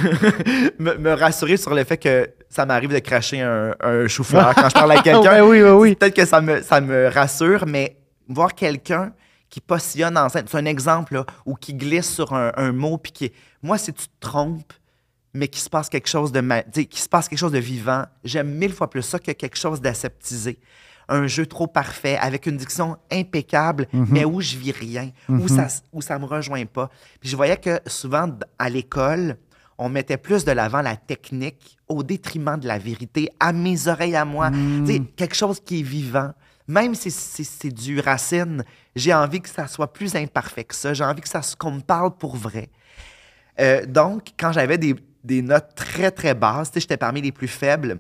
me rassurer sur le fait que ça m'arrive de cracher un, un chou-fleur quand je parle à quelqu'un. Ouais, oui, oui, oui. Peut-être que ça me, ça me rassure, mais voir quelqu'un qui postillonne en scène, c'est un exemple, là, ou qui glisse sur un, un mot, puis qui. Moi, si tu te trompes, mais qu'il se passe quelque chose de ma- qu'il se passe quelque chose de vivant, j'aime mille fois plus ça que quelque chose d'aseptisé. Un jeu trop parfait, avec une diction impeccable, mais où je vis rien, où, ça, s- où ça me rejoint pas. Puis je voyais que souvent, à l'école, on mettait plus de l'avant la technique au détriment de la vérité, à mes oreilles à moi. Tu sais, quelque chose qui est vivant. Même si c'est c'est du racine, j'ai envie que ça soit plus imparfait que ça. J'ai envie que ça qu'on me parle pour vrai. Euh, donc, quand j'avais des, des notes très, très basses, tu sais, j'étais parmi les plus faibles.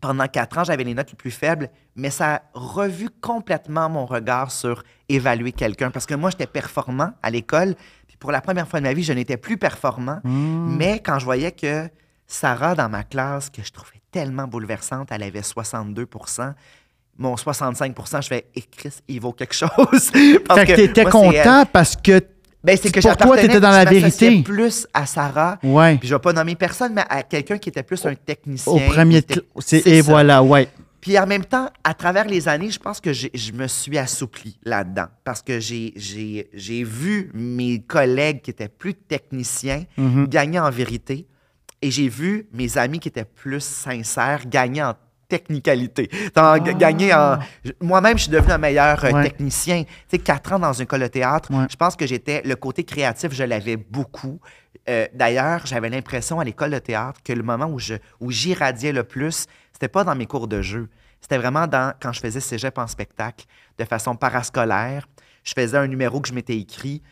Pendant quatre ans, j'avais les notes les plus faibles, mais ça a revu complètement mon regard sur évaluer quelqu'un. Parce que moi, j'étais performant à l'école, pour la première fois de ma vie, je n'étais plus performant. Mais quand je voyais que Sarah, dans ma classe, que je trouvais tellement bouleversante, elle avait 62% mon 65% je fais, et Chris, il vaut quelque chose. Parce Fait que t'étais content parce que. Ben, c'est que Pour toi, t'étais dans la vérité. plus à Sarah. Ouais. Puis je vais pas nommer personne, mais à quelqu'un qui était plus un technicien. Au premier. était- c'est- c'est Et ça. voilà, ouais. Puis en même temps, à travers les années, je pense que je me suis assoupli là-dedans. Parce que j'ai- vu mes collègues qui étaient plus techniciens Mhm. gagner en vérité. Et j'ai vu mes amis qui étaient plus sincères gagner en technicalité. En- gagné en... Moi-même, je suis devenu un meilleur euh, Ah. Ouais. technicien. Tu sais, quatre ans dans une école de théâtre, Ouais. je pense que j'étais... Le côté créatif, je l'avais beaucoup. Euh, D'ailleurs, j'avais l'impression à l'école de théâtre que le moment où je où j'irradiais le plus, c'était pas dans mes cours de jeu. C'était vraiment dans quand je faisais cégep en spectacle, de façon parascolaire. Je faisais un numéro que je m'étais écrit.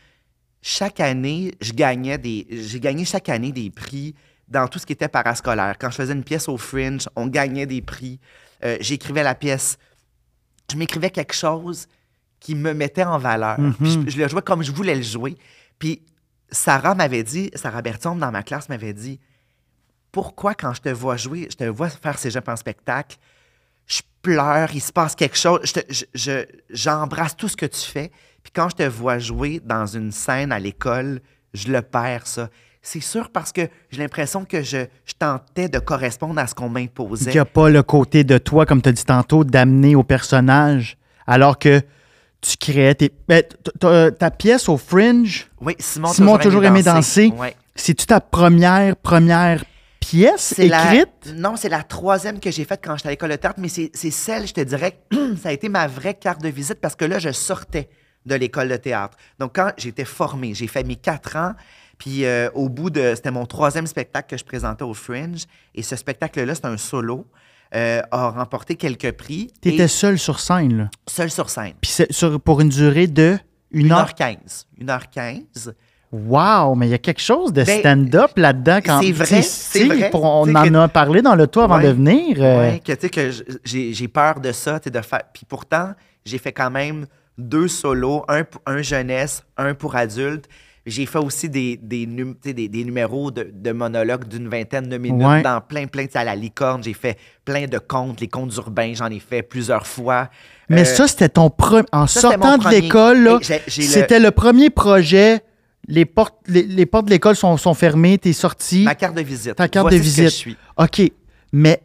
Chaque année, je gagnais des... J'ai gagné chaque année des prix dans tout ce qui était parascolaire. Quand je faisais une pièce au Fringe, on gagnait des prix. Euh, J'écrivais la pièce. Je m'écrivais quelque chose qui me mettait en valeur. Mhm. Puis je, je le jouais comme je voulais le jouer. Puis Sarah m'avait dit, Sarah Berton dans ma classe m'avait dit, pourquoi quand je te vois jouer, je te vois faire ces jeux en spectacle, je pleure, il se passe quelque chose, j'embrasse tout ce que tu fais. Puis quand je te vois jouer dans une scène à l'école, je le perds, ça. C'est sûr parce que j'ai l'impression que je, je tentais de correspondre à ce qu'on Il m'imposait. n'y a pas le côté de toi, comme tu as dit tantôt, d'amener au personnage, alors que tu créais tes. Ben, t- ta pièce au Fringe, Oui, Simon, Simon a toujours aimé danser. Ouais. c'est-tu ta première, première pièce la- écrite? Non, c'est la troisième que j'ai faite quand j'étais à l'école de théâtre, mais c'est celle, je te dirais, ça a été ma vraie carte de visite parce que là, je sortais de l'école de théâtre. Donc, quand j'étais formé, j'ai fait mes quatre ans, puis euh, au bout de... C'était mon troisième spectacle que je présentais au Fringe, et ce spectacle-là, c'est un solo, euh, a remporté quelques prix. Tu étais seul sur scène, là. seul sur scène. Puis sur- pour une durée de une heure? 1h15. 1h15. Wow, mais il y a quelque chose de Ben, stand-up là-dedans. quand c'est vrai, c'est vrai. pour- on en que- a parlé dans le tour avant Ouais. de venir. euh, Ouais, que tu sais que j'ai peur de ça, de faire. Puis pourtant, j'ai fait quand même deux solos, un, un jeunesse, un pour adultes. J'ai fait aussi des, des, num- des, des numéros de, de monologues d'une vingtaine de minutes Ouais. dans plein, plein, à la licorne. J'ai fait plein de contes, les contes urbains, j'en ai fait plusieurs fois. Mais Euh, ça, c'était ton premier. En ça, sortant de l'école, le- c'était le... premier projet. Les portes, les, les portes de l'école sont, sont fermées, t'es sorti. ma carte de visite. Ta carte Voici de ce que visite. je suis. OK, mais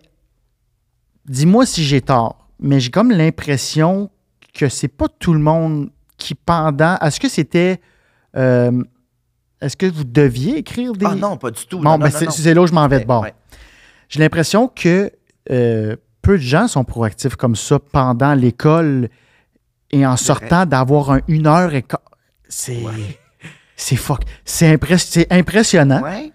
dis-moi si j'ai tort, mais j'ai comme l'impression que c'est pas tout le monde qui, pendant. Est-ce que c'était. euh, Est-ce que vous deviez écrire des. Ah non, pas du tout. Bon, non, ben c'est là où je m'en vais de bord. ouais. J'ai l'impression que euh, peu de gens sont proactifs comme ça pendant l'école et en sortant d'avoir un une heure et. C'est. C'est fuck. C'est impress- c'est impressionnant. Ouais.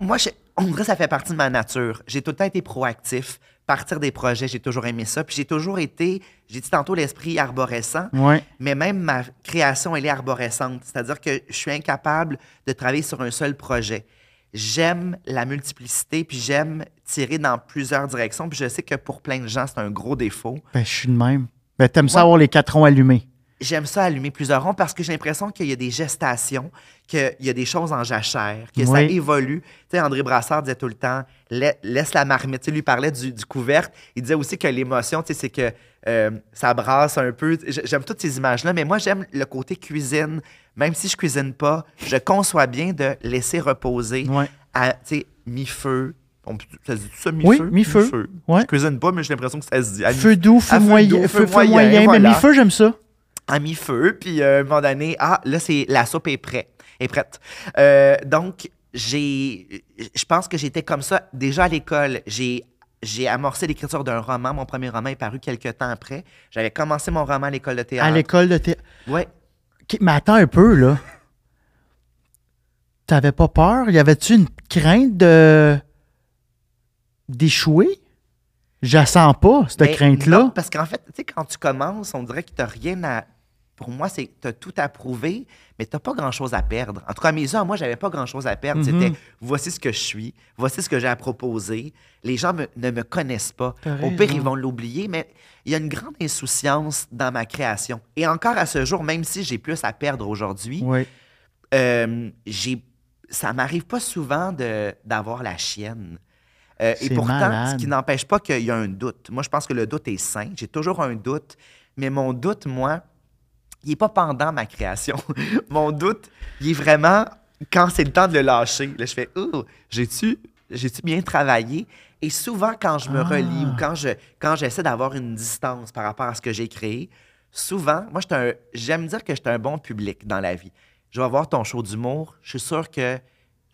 Moi, je- on dirait que ça fait partie de ma nature. J'ai tout le temps été proactif. Partir des projets, j'ai toujours aimé ça. Puis j'ai toujours été, j'ai dit tantôt l'esprit arborescent, Ouais. mais même ma création, elle est arborescente. C'est-à-dire que je suis incapable de travailler sur un seul projet. J'aime la multiplicité, puis j'aime tirer dans plusieurs directions. Puis je sais que pour plein de gens, c'est un gros défaut. Ben, je suis de même. Ben, t'aimes ça avoir les quatre ronds allumés. J'aime ça allumer plusieurs ronds parce que j'ai l'impression qu'il y a des gestations, qu'il y a des choses en jachère, que ça Oui. évolue. Tu sais, André Brassard disait tout le temps, La- laisse la marmite. Tu lui parlait du, du couvercle. Il disait aussi que l'émotion, tu sais, c'est que euh, ça brasse un peu. J'aime toutes ces images-là, mais moi, j'aime le côté cuisine. Même si je cuisine pas, je conçois bien de laisser reposer Ouais. à, tu sais, mi-feu. On Ça se dit ça, Oui, mi-feu? mi-feu. Ouais. Je cuisine pas, mais j'ai l'impression que ça se dit. à mi- Feu doux, feu à feu moyen, doux, feu, feu feu moyen, moyen. voilà. Mais mi-feu, j'aime ça. À mi-feu, puis euh, à un moment donné, ah, là, c'est la soupe est prête. Est prête. Euh, donc, j'ai, je pense que j'étais comme ça déjà à l'école. J'ai, j'ai amorcé l'écriture d'un roman. Mon premier roman est paru quelques temps après. J'avais commencé mon roman à l'école de théâtre. À l'école de théâtre. OK, mais attends un peu, là. T'avais pas peur? Y avait-tu une crainte de d'échouer? Je sens pas, cette Mais crainte-là. non, parce qu'en fait, tu sais, quand tu commences, on dirait que tu n'as rien à. Pour moi, c'est tu as tout à prouver, mais tu n'as pas grand-chose à perdre. En tout cas, à mes yeux, moi, j'avais pas grand-chose à perdre. Mhm. C'était voici ce que je suis, voici ce que j'ai à proposer. Les gens me- ne me connaissent pas. Au pire, ils vont l'oublier, mais il y a une grande insouciance dans ma création. Et encore à ce jour, même si j'ai plus à perdre aujourd'hui, Oui. euh, j'ai, ça m'arrive pas souvent d'avoir la chienne. Euh, et pourtant, malade. ce qui n'empêche pas qu'il y a un doute. Moi, je pense que le doute est sain. J'ai toujours un doute. Mais mon doute, moi, il n'est pas pendant ma création. mon doute, il est vraiment quand c'est le temps de le lâcher. Là, je fais, oh, j'ai-tu, j'ai-tu bien travaillé? Et souvent, quand je me Ah. relis ou quand, je, quand j'essaie d'avoir une distance par rapport à ce que j'ai créé, souvent, moi, j'aime dire que j'étais un bon public dans la vie. Je vais voir ton show d'humour. Je suis sûr que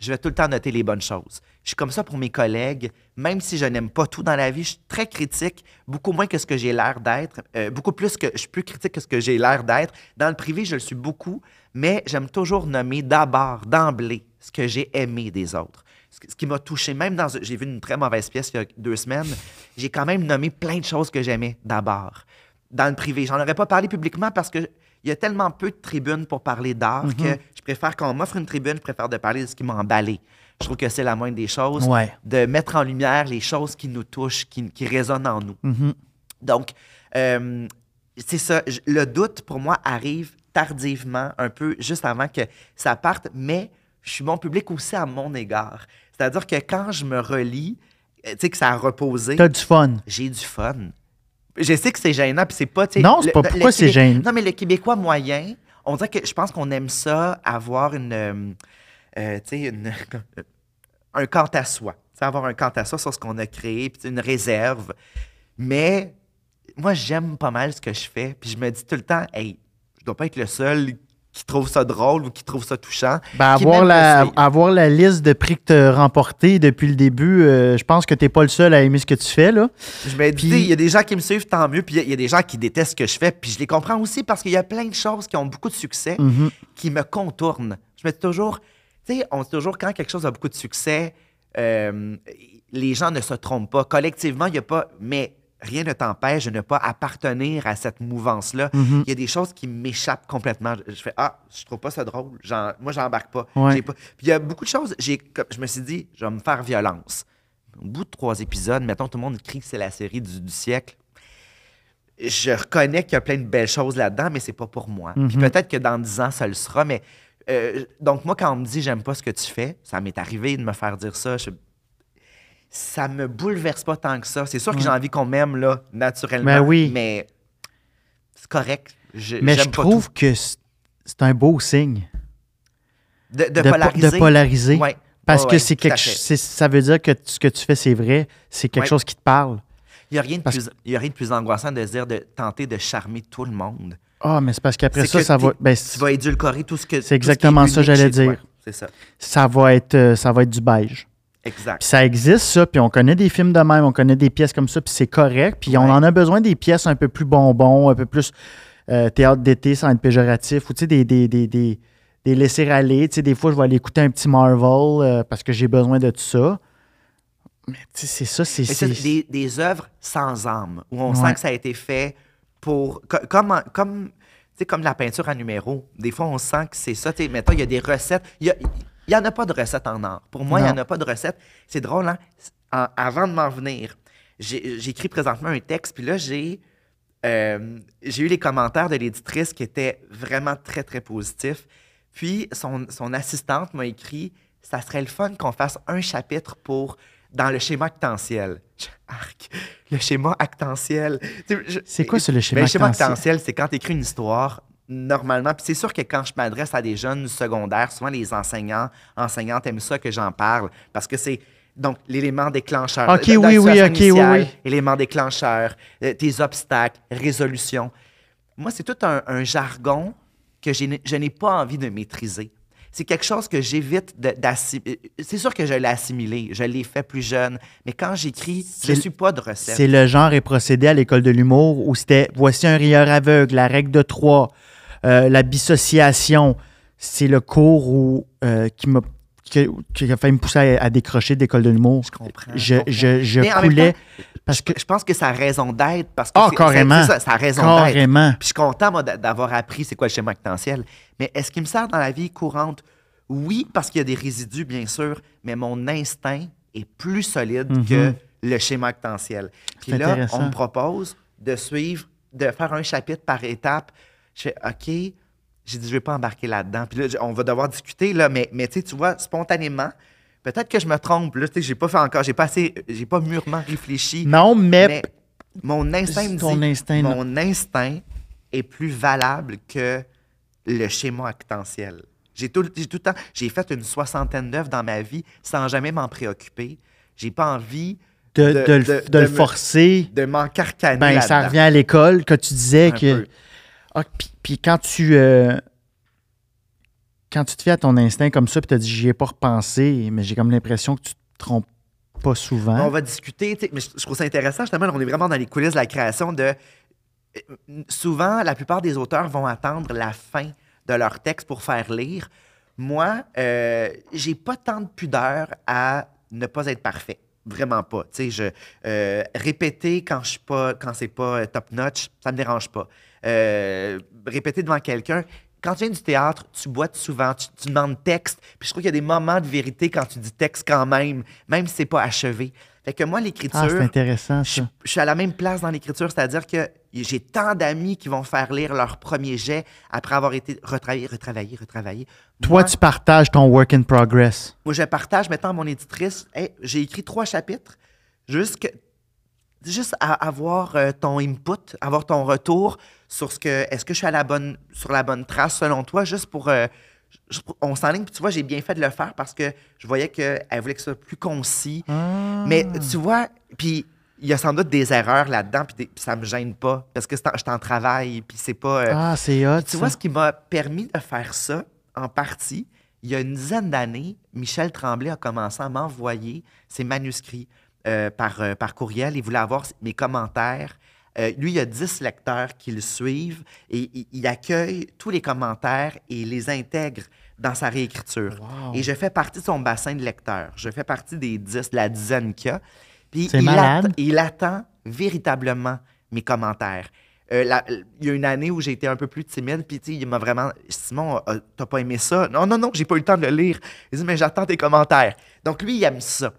je vais tout le temps noter les bonnes choses. Je suis comme ça pour mes collègues, même si je n'aime pas tout dans la vie, je suis très critique, beaucoup moins que ce que j'ai l'air d'être, euh, beaucoup plus que je suis plus critique que ce que j'ai l'air d'être. Dans le privé, je le suis beaucoup, mais j'aime toujours nommer d'abord, d'emblée, ce que j'ai aimé des autres. Ce qui m'a touché, même dans. J'ai vu une très mauvaise pièce il y a deux semaines, j'ai quand même nommé plein de choses que j'aimais d'abord. Dans le privé. J'en aurais pas parlé publiquement parce que il y a tellement peu de tribunes pour parler d'art Mhm. que préfère, quand on m'offre une tribune, je préfère de parler de ce qui m'a emballé. Je trouve que c'est la moindre des choses. Ouais. De mettre en lumière les choses qui nous touchent, qui, qui résonnent en nous. Mhm. Donc, euh, c'est ça. Le doute, pour moi, arrive tardivement, un peu juste avant que ça parte, mais je suis mon public aussi à mon égard. C'est-à-dire que quand je me relis, euh, tu sais, que ça a reposé, T'as du fun. j'ai du fun. Je sais que c'est gênant, puis c'est pas. Non, c'est pas- le pourquoi c'est gênant? Non, mais le Québécois moyen, on dirait que je pense qu'on aime ça, avoir une. euh, euh, un quant à soi. Avoir un quant à soi sur ce qu'on a créé, puis une réserve. Mais moi, j'aime pas mal ce que je fais, puis je me dis tout le temps, hey, je dois pas être le seul qui trouve ça drôle ou qui trouve ça touchant. Ben, avoir, la, avoir la liste de prix que tu as remportés depuis le début, euh, je pense que tu n'es pas le seul à aimer ce que tu fais. Là. Je me dis, il y a des gens qui me suivent, tant mieux. Puis il y a- il y, a des gens qui détestent ce que je fais. Puis je les comprends aussi parce qu'il y a plein de choses qui ont beaucoup de succès Mhm. qui me contournent. Je me dis toujours, tu sais, on dit toujours quand quelque chose a beaucoup de succès, euh, les gens ne se trompent pas. Collectivement, il n'y a pas. Mais rien ne t'empêche de ne pas appartenir à cette mouvance-là. Mhm. Il y a des choses qui m'échappent complètement. Je je fais Ah, je trouve pas ça drôle. Moi, j'embarque pas. Ouais. Pas- Puis il y a beaucoup de choses. Je me suis dit, je vais me faire violence. Au bout de trois épisodes, mettons, tout le monde crie que c'est la série du, du siècle. Je reconnais qu'il y a plein de belles choses là-dedans, mais c'est pas pour moi. Puis Mhm. peut-être que dans dix ans, ça le sera, mais. euh, donc, moi, quand on me dit j'aime pas ce que tu fais, ça m'est arrivé de me faire dire ça. je- ça me bouleverse pas tant que ça. C'est sûr que j'ai envie qu'on m'aime, là, naturellement. Ben oui. Mais c'est correct. Je, Mais je trouve que c'est c'est un beau signe. De, de de, po- polariser. de polariser. Ouais. Parce Ouais, que c'est quelque c'est- ça veut dire que ce que tu fais, c'est vrai. C'est quelque chose qui te parle. Il n'y a, rien de Parce- plus- il y a rien de plus angoissant de se dire de tenter de charmer tout le monde. Ah, mais c'est parce qu'après C'est ça, que ça va. ben, Tu vas édulcorer tout ce que. tout ce qui est exactement ça, unique j'allais dire. C'est ça. ça va être euh, ça va être du beige. Exact. Puis ça existe, ça, puis on connaît des films de même, on connaît des pièces comme ça, puis c'est correct. Puis on en a besoin des pièces un peu plus bonbons, un peu plus euh, théâtre d'été sans être péjoratif, ou tu sais, des, des, des, des, des laisser-aller. Tu sais, des fois, je vais aller écouter un petit Marvel euh, parce que j'ai besoin de tout ça. Mais tu sais, c'est ça, c'est... C'est des, des œuvres sans âme, où on Ouais. sent que ça a été fait pour. co- Comme, comme, tu sais, comme la peinture à numéro. Des fois, on sent que c'est ça. Tu sais, Mettons, il y a des recettes. Il n'y en a pas de recettes en art. Pour moi, il n'y en a pas de recettes. C'est drôle, hein? En- avant de m'en venir, j'ai- j'écris présentement un texte, puis là, j'ai. euh, eu les commentaires de l'éditrice qui étaient vraiment très, très positifs. Puis, son, son assistante m'a écrit ça serait le fun qu'on fasse un chapitre pour dans le schéma actentiel. Arc, le schéma actentiel. C'est quoi, le schéma Ben, le schéma actentiel? actentiel, c'est quand tu écris une histoire, normalement. Puis c'est sûr que quand je m'adresse à des jeunes secondaires, souvent les enseignants, enseignantes aiment ça que j'en parle parce que c'est. Donc, l'élément déclencheur. Ok, oui, oui, ok, oui, oui. Élément déclencheur, euh, tes obstacles, résolution. Moi, c'est tout un, un jargon que je n'ai pas envie de maîtriser. C'est quelque chose que j'évite d'assimiler. C'est sûr que je l'ai assimilé, je l'ai fait plus jeune, mais quand j'écris, je ne suis pas de recette. C'est le genre et procédé à l'école de l'humour où c'était voici un rieur aveugle, la règle de trois, euh, la dissociation. C'est le cours où, euh, qui m'a qui, qui a fait me pousser à, à décrocher d'école de l'humour. Je comprends. Je, je comprends. je, je Mais en même coulais temps, parce que Je pense que ça a raison d'être parce que Ah, c'est- carrément. ça, ça a raison d'être. carrément. Puis je suis content, moi, d'avoir appris c'est quoi le schéma actentiel. Mais est-ce qu'il me sert dans la vie courante? Oui, parce qu'il y a des résidus, bien sûr, mais mon instinct est plus solide Mhm. que le schéma actentiel. Puis là, on me propose de suivre, de faire un chapitre par étape. Je fais OK, j'ai dit, je ne vais pas embarquer là-dedans. Puis là, on va devoir discuter, là, mais, mais tu sais, tu vois, spontanément, peut-être que je me trompe. Là, tu sais, j'ai pas fait encore, j'ai pas assez, j'ai pas mûrement réfléchi. Non, mais, Mais mon instinct me ton dit, instinct, non. mon instinct est plus valable que le schéma actentiel. J'ai tout, j'ai tout le temps, j'ai fait une soixantaine d'œuvres dans ma vie sans jamais m'en préoccuper. J'ai pas envie de, de- de le- de- de le forcer, de m'encarcaner ben, ça revient à l'école que tu disais Un que. peu. Ah, puis, quand tu. euh, quand tu te fais à ton instinct comme ça, puis tu as dit, j'y ai pas repensé, mais j'ai comme l'impression que tu te trompes pas souvent. On va discuter, mais je, trouve ça intéressant, justement, on est vraiment dans les coulisses de la création de... euh, Souvent, la plupart des auteurs vont attendre la fin de leur texte pour faire lire. Moi, euh, j'ai pas tant de pudeur à ne pas être parfait. Vraiment pas. Tu sais, je euh, répéter quand je suis pas, quand c'est pas top notch, ça me dérange pas. Euh, répéter devant quelqu'un. Quand tu viens du théâtre, tu boites souvent, tu, tu demandes texte. Puis je trouve qu'il y a des moments de vérité quand tu dis texte quand même, même si c'est pas achevé. Fait que moi, l'écriture, ah, c'est intéressant, je, ça. je suis à la même place dans l'écriture, c'est-à-dire que j'ai tant d'amis qui vont faire lire leur premier jet après avoir été retravaillé, retravaillé, retravaillé. Toi, Moi, tu partages ton work in progress. moi, je partage maintenant à mon éditrice. Hey, j'ai écrit trois chapitres. Juste, que- juste à avoir euh, ton input, avoir ton retour sur ce que. Est-ce que je suis à la bonne, sur la bonne trace selon toi, juste pour. euh, juste pour- on s'enligne, puis tu vois, j'ai bien fait de le faire parce que je voyais qu'elle voulait que ce soit plus concis. Ah. Mais tu vois, puis il y a sans doute des erreurs là-dedans, puis ça me gêne pas parce que je suis en travail, puis c'est pas. euh, Ah, c'est hot. tu ça. vois, ce qui m'a permis de faire ça, en partie, il y a une dizaine d'années, Michel Tremblay a commencé à m'envoyer ses manuscrits euh, par, euh, par courriel. Il voulait avoir mes commentaires. Euh, lui, il y a 10 lecteurs qui le suivent et il, il accueille tous les commentaires et les intègre dans sa réécriture. Wow. Et je fais partie de son bassin de lecteurs. Je fais partie des 10, de la dizaine qu'il y a. Puis il, il attend véritablement mes commentaires. Euh, la- il y a une année où j'ai été un peu plus timide, puis il m'a vraiment. Simon, t'as pas aimé ça? Non, non, non, j'ai pas eu le temps de le lire. Il dit, mais j'attends tes commentaires. Donc lui, il aime ça.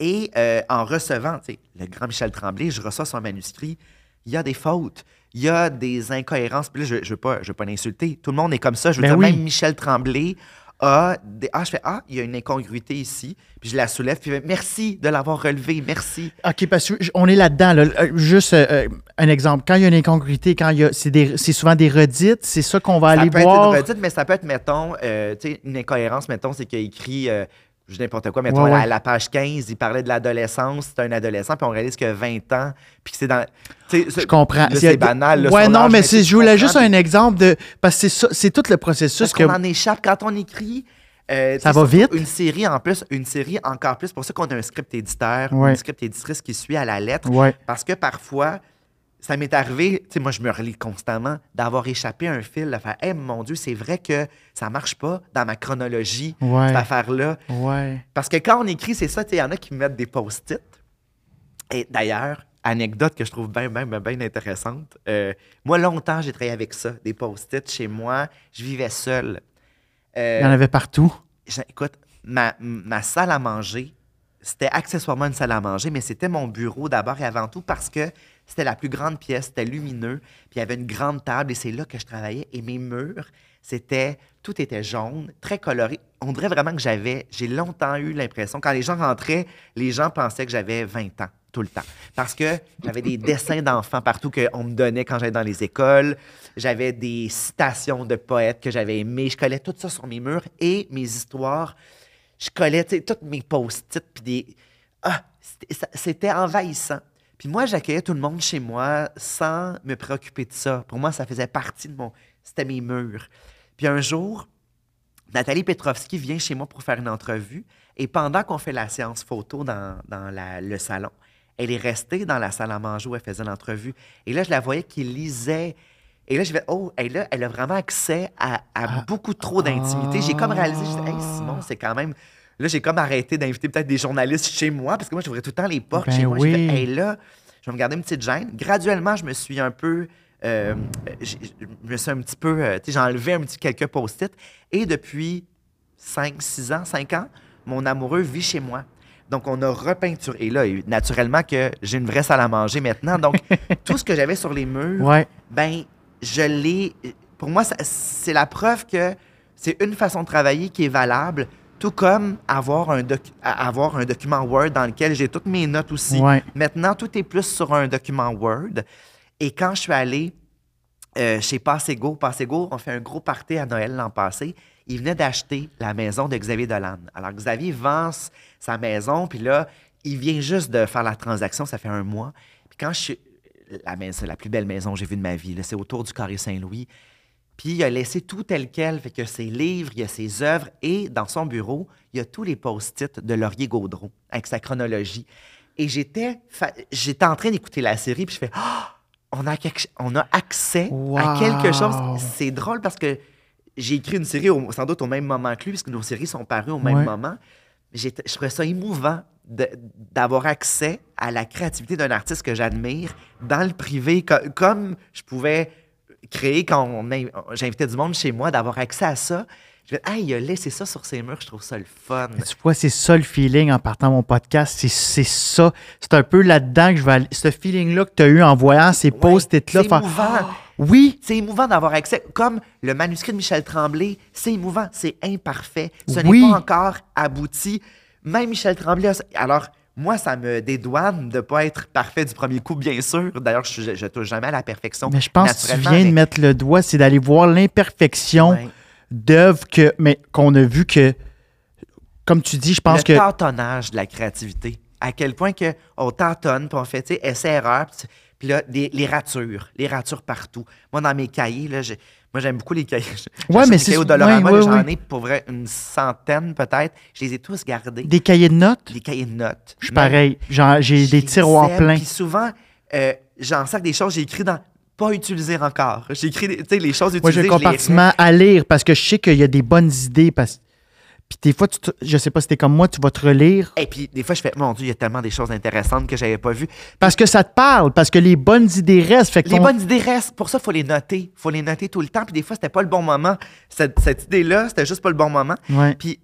Et euh, en recevant, tu sais, le grand Michel Tremblay, je reçois son manuscrit, il y a des fautes, il y a des incohérences. Puis là, je ne veux pas, je veux pas l'insulter. Tout le monde est comme ça. Je veux Ben dire, oui. même Michel Tremblay a des. Ah, je fais Ah, il y a une incongruité ici. Puis je la soulève. Puis merci de l'avoir relevé. Merci. OK, parce qu'on est là-dedans. là. Euh, Juste euh, un exemple. Quand il y a une incongruité, quand il y a, c'est, des- c'est souvent des redites, c'est ça qu'on va ça aller peut voir. être une redite, mais ça peut être, mettons, euh, une incohérence, mettons, c'est qu'il a écrit. Je n'importe quoi, mettons, Ouais, à la- ouais. à la page 15, il parlait de l'adolescence, c'est un adolescent, puis on réalise qu'il a 20 ans, puis que c'est dans... tu sais, Je comprends. c'est banal. là, ouais, non, âge, mais c'est, je voulais juste un exemple de. Parce que c'est, c'est tout le processus que. qu'on en échappe quand on écrit. euh, Ça va vite. Une série en plus, une série encore plus. pour ça qu'on a un script éditeur, Ouais. une script éditrice qui suit à la lettre. Parce que parfois, ça m'est arrivé, tu sais, moi, je me relis constamment, d'avoir échappé à un fil, de faire, hey, mon Dieu, c'est vrai que ça marche pas dans ma chronologie, Ouais. cette affaire-là. Ouais. Parce que quand on écrit, c'est ça, tu sais, il y en a qui me mettent des post-it. Et d'ailleurs, anecdote que je trouve bien, bien, bien, bien intéressante. euh, moi, longtemps, j'ai travaillé avec ça, des post-it chez moi. Je vivais seul. Euh, Il y en avait partout. écoute, ma, ma salle à manger, c'était accessoirement une salle à manger, mais c'était mon bureau d'abord et avant tout parce que c'était la plus grande pièce, c'était lumineux, puis il y avait une grande table et c'est là que je travaillais. Et mes murs, c'était, tout était jaune, très coloré. On dirait vraiment que j'avais, j'ai longtemps eu l'impression, quand les gens rentraient, les gens pensaient que j'avais 20 ans tout le temps. Parce que j'avais des dessins d'enfants partout qu'on me donnait quand j'allais dans les écoles. J'avais des citations de poètes que j'avais aimés. Je collais tout ça sur mes murs et mes histoires. Je collais toutes mes post-it. Puis des... Ah, c'était envahissant. Puis moi, j'accueillais tout le monde chez moi sans me préoccuper de ça. Pour moi, ça faisait partie de mon... C'était mes murs. Puis un jour, Nathalie Petrovski vient chez moi pour faire une entrevue. Et pendant qu'on fait la séance photo dans, dans la- le salon, elle est restée dans la salle à manger où elle faisait l'entrevue. Et là, je la voyais qui lisait. Et là, je vais, oh, elle a, elle a vraiment accès à, à Ah. beaucoup trop d'intimité. J'ai comme réalisé, je dis, hey, Simon, c'est quand même. Là, j'ai comme arrêté d'inviter peut-être des journalistes chez moi, parce que moi, j'ouvrais tout le temps les portes Ben chez moi. J'ai fait, hey, là, je vais me garder une petite gêne. Graduellement, je me suis un peu. euh, j'ai- je me suis un petit peu. euh, tu sais, j'ai enlevé un petit quelques post-it. Et depuis 5, 6 ans, 5 ans, mon amoureux vit chez moi. Donc, on a repeinturé. Et là, naturellement, que j'ai une vraie salle à manger maintenant. Donc, tout ce que j'avais sur les murs, Ouais. ben, je l'ai. Pour moi, c'est la preuve que c'est une façon de travailler qui est valable, tout comme avoir un, avoir document Word dans lequel j'ai toutes mes notes aussi. Ouais. Maintenant, tout est plus sur un document Word. Et quand je suis allé euh, chez Passego, Passego, on fait un gros party à Noël l'an passé. Il venait d'acheter la maison de Xavier Dolan. Alors, Xavier vend sa maison, puis là, il vient juste de faire la transaction, ça fait un mois. Puis quand je suis. La maison, c'est la plus belle maison que j'ai vue de ma vie. C'est autour du Carré Saint-Louis. Puis il a laissé tout tel quel, fait que ses livres, il y a ses œuvres, et dans son bureau, il y a tous les post-it de Laurier Gaudreau avec sa chronologie. Et j'étais, fa- j'étais en train d'écouter la série, puis je fais Ah! on, a quelque- on a accès à quelque chose. C'est drôle parce que j'ai écrit une série au- sans doute au même moment que lui, puisque nos séries sont parues au même Ouais. moment. Je trouvais ça émouvant d'avoir accès à la créativité d'un artiste que j'admire dans le privé, co- comme je pouvais créer quand on j'invitais du monde chez moi, d'avoir accès à ça. Je vais, hey, il a laissé ça sur ses murs, je trouve ça le fun. Tu vois, c'est ça le feeling en partant mon podcast. C'est, ça. C'est un peu là-dedans que je vais aller. Ce feeling-là que tu as eu en voyant ces post-it-là. c'est émouvant. Ah, oui, C'est émouvant d'avoir accès. Comme le manuscrit de Michel Tremblay, c'est émouvant, c'est imparfait. Ce Oui. n'est pas encore abouti. Même Michel Tremblay, alors moi, ça me dédouane de ne pas être parfait du premier coup, bien sûr. D'ailleurs, je, je touche jamais à la perfection. mais je pense que tu viens de mettre le doigt, c'est d'aller voir l'imperfection Ouais. d'œuvres que, mais qu'on a vu que, comme tu dis, je pense le que. tâtonnage de la créativité. À quel point que on tâtonne, puis on fait, tu sais, essai-erreur, puis là, des- les ratures, les ratures partout. Moi, dans mes cahiers, là, j'ai- moi, j'aime beaucoup les cahiers. Ouais, mais c'est- au Dollarama, ouais, là, ouais, j'en ai pour vrai une centaine, peut-être. Je les ai tous gardés. Des cahiers de notes, Des cahiers de notes. je suis pareil. J'ai des tiroirs pleins. Puis souvent, euh, j'en sac des choses, j'ai écrit dans pas utiliser encore. J'ai écrit, les choses utilisées. Moi, j'ai un les compartiment à lire parce que je sais qu'il y a des bonnes idées. Parce... Puis des fois, tu te- je sais pas si t'es comme moi, tu vas te relire Et puis, des fois, je fais, mon Dieu, il y a tellement des choses intéressantes que j'avais pas vues. parce que ça te parle, parce que les bonnes idées restent. Fait que Les ton- bonnes idées restent. Pour ça, il faut les noter. Il faut les noter tout le temps. Puis des fois, c'était pas le bon moment. Cette, cette idée-là, c'était juste pas le bon moment. Ouais. Puis,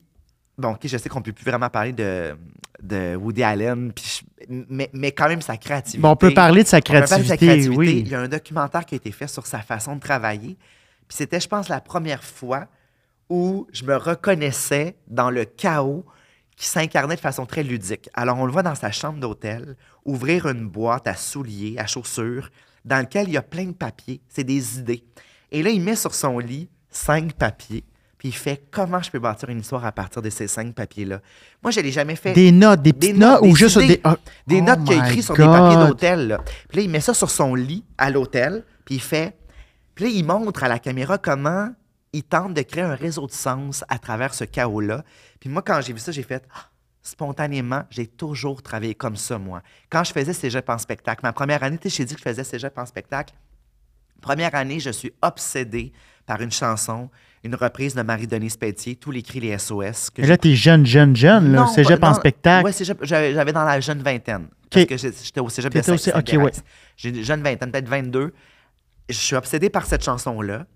bon, OK, je sais qu'on peut plus vraiment parler de, de Woody Allen, puis je- mais, mais quand même sa créativité. Bon, on peut parler de sa On peut parler de sa créativité, créativité. oui. Il y a un documentaire qui a été fait sur sa façon de travailler. Puis c'était, je pense, la première fois où je me reconnaissais dans le chaos qui s'incarnait de façon très ludique. Alors, on le voit dans sa chambre d'hôtel, ouvrir une boîte à souliers, à chaussures, dans lequel il y a plein de papiers. C'est des idées. Et là, il met sur son lit cinq papiers, puis il fait comment je peux bâtir une histoire à partir de ces cinq papiers-là. Moi, je l'ai jamais fait. Des notes, des petites notes, ou des juste idées, des. ah, des oh notes qu'il a écrites sur des papiers d'hôtel. Puis là, il met ça sur son lit à l'hôtel, puis il fait. Puis là, il montre à la caméra comment il tente de créer un réseau de sens à travers ce chaos-là. Puis moi, quand j'ai vu ça, j'ai fait. Ah, spontanément, j'ai toujours travaillé comme ça, moi. Quand je faisais cégep en spectacle, ma première année, tu sais, j'ai dit que je faisais cégep en spectacle. Première année, je suis obsédé par une chanson, une reprise de Marie-Denise Pelletier, tous les cris, les SOS. Que Mais là, t'es jeune, jeune, jeune, là. non, Cégep pas- en non, spectacle. Ouais, cégep, j'avais dans la jeune vingtaine. OK. Parce que j'étais au cégep de T'étais au cé- OK, Saint-Thérèse. J'ai une jeune vingtaine, peut-être 22. Je suis obsédé par cette chanson-là.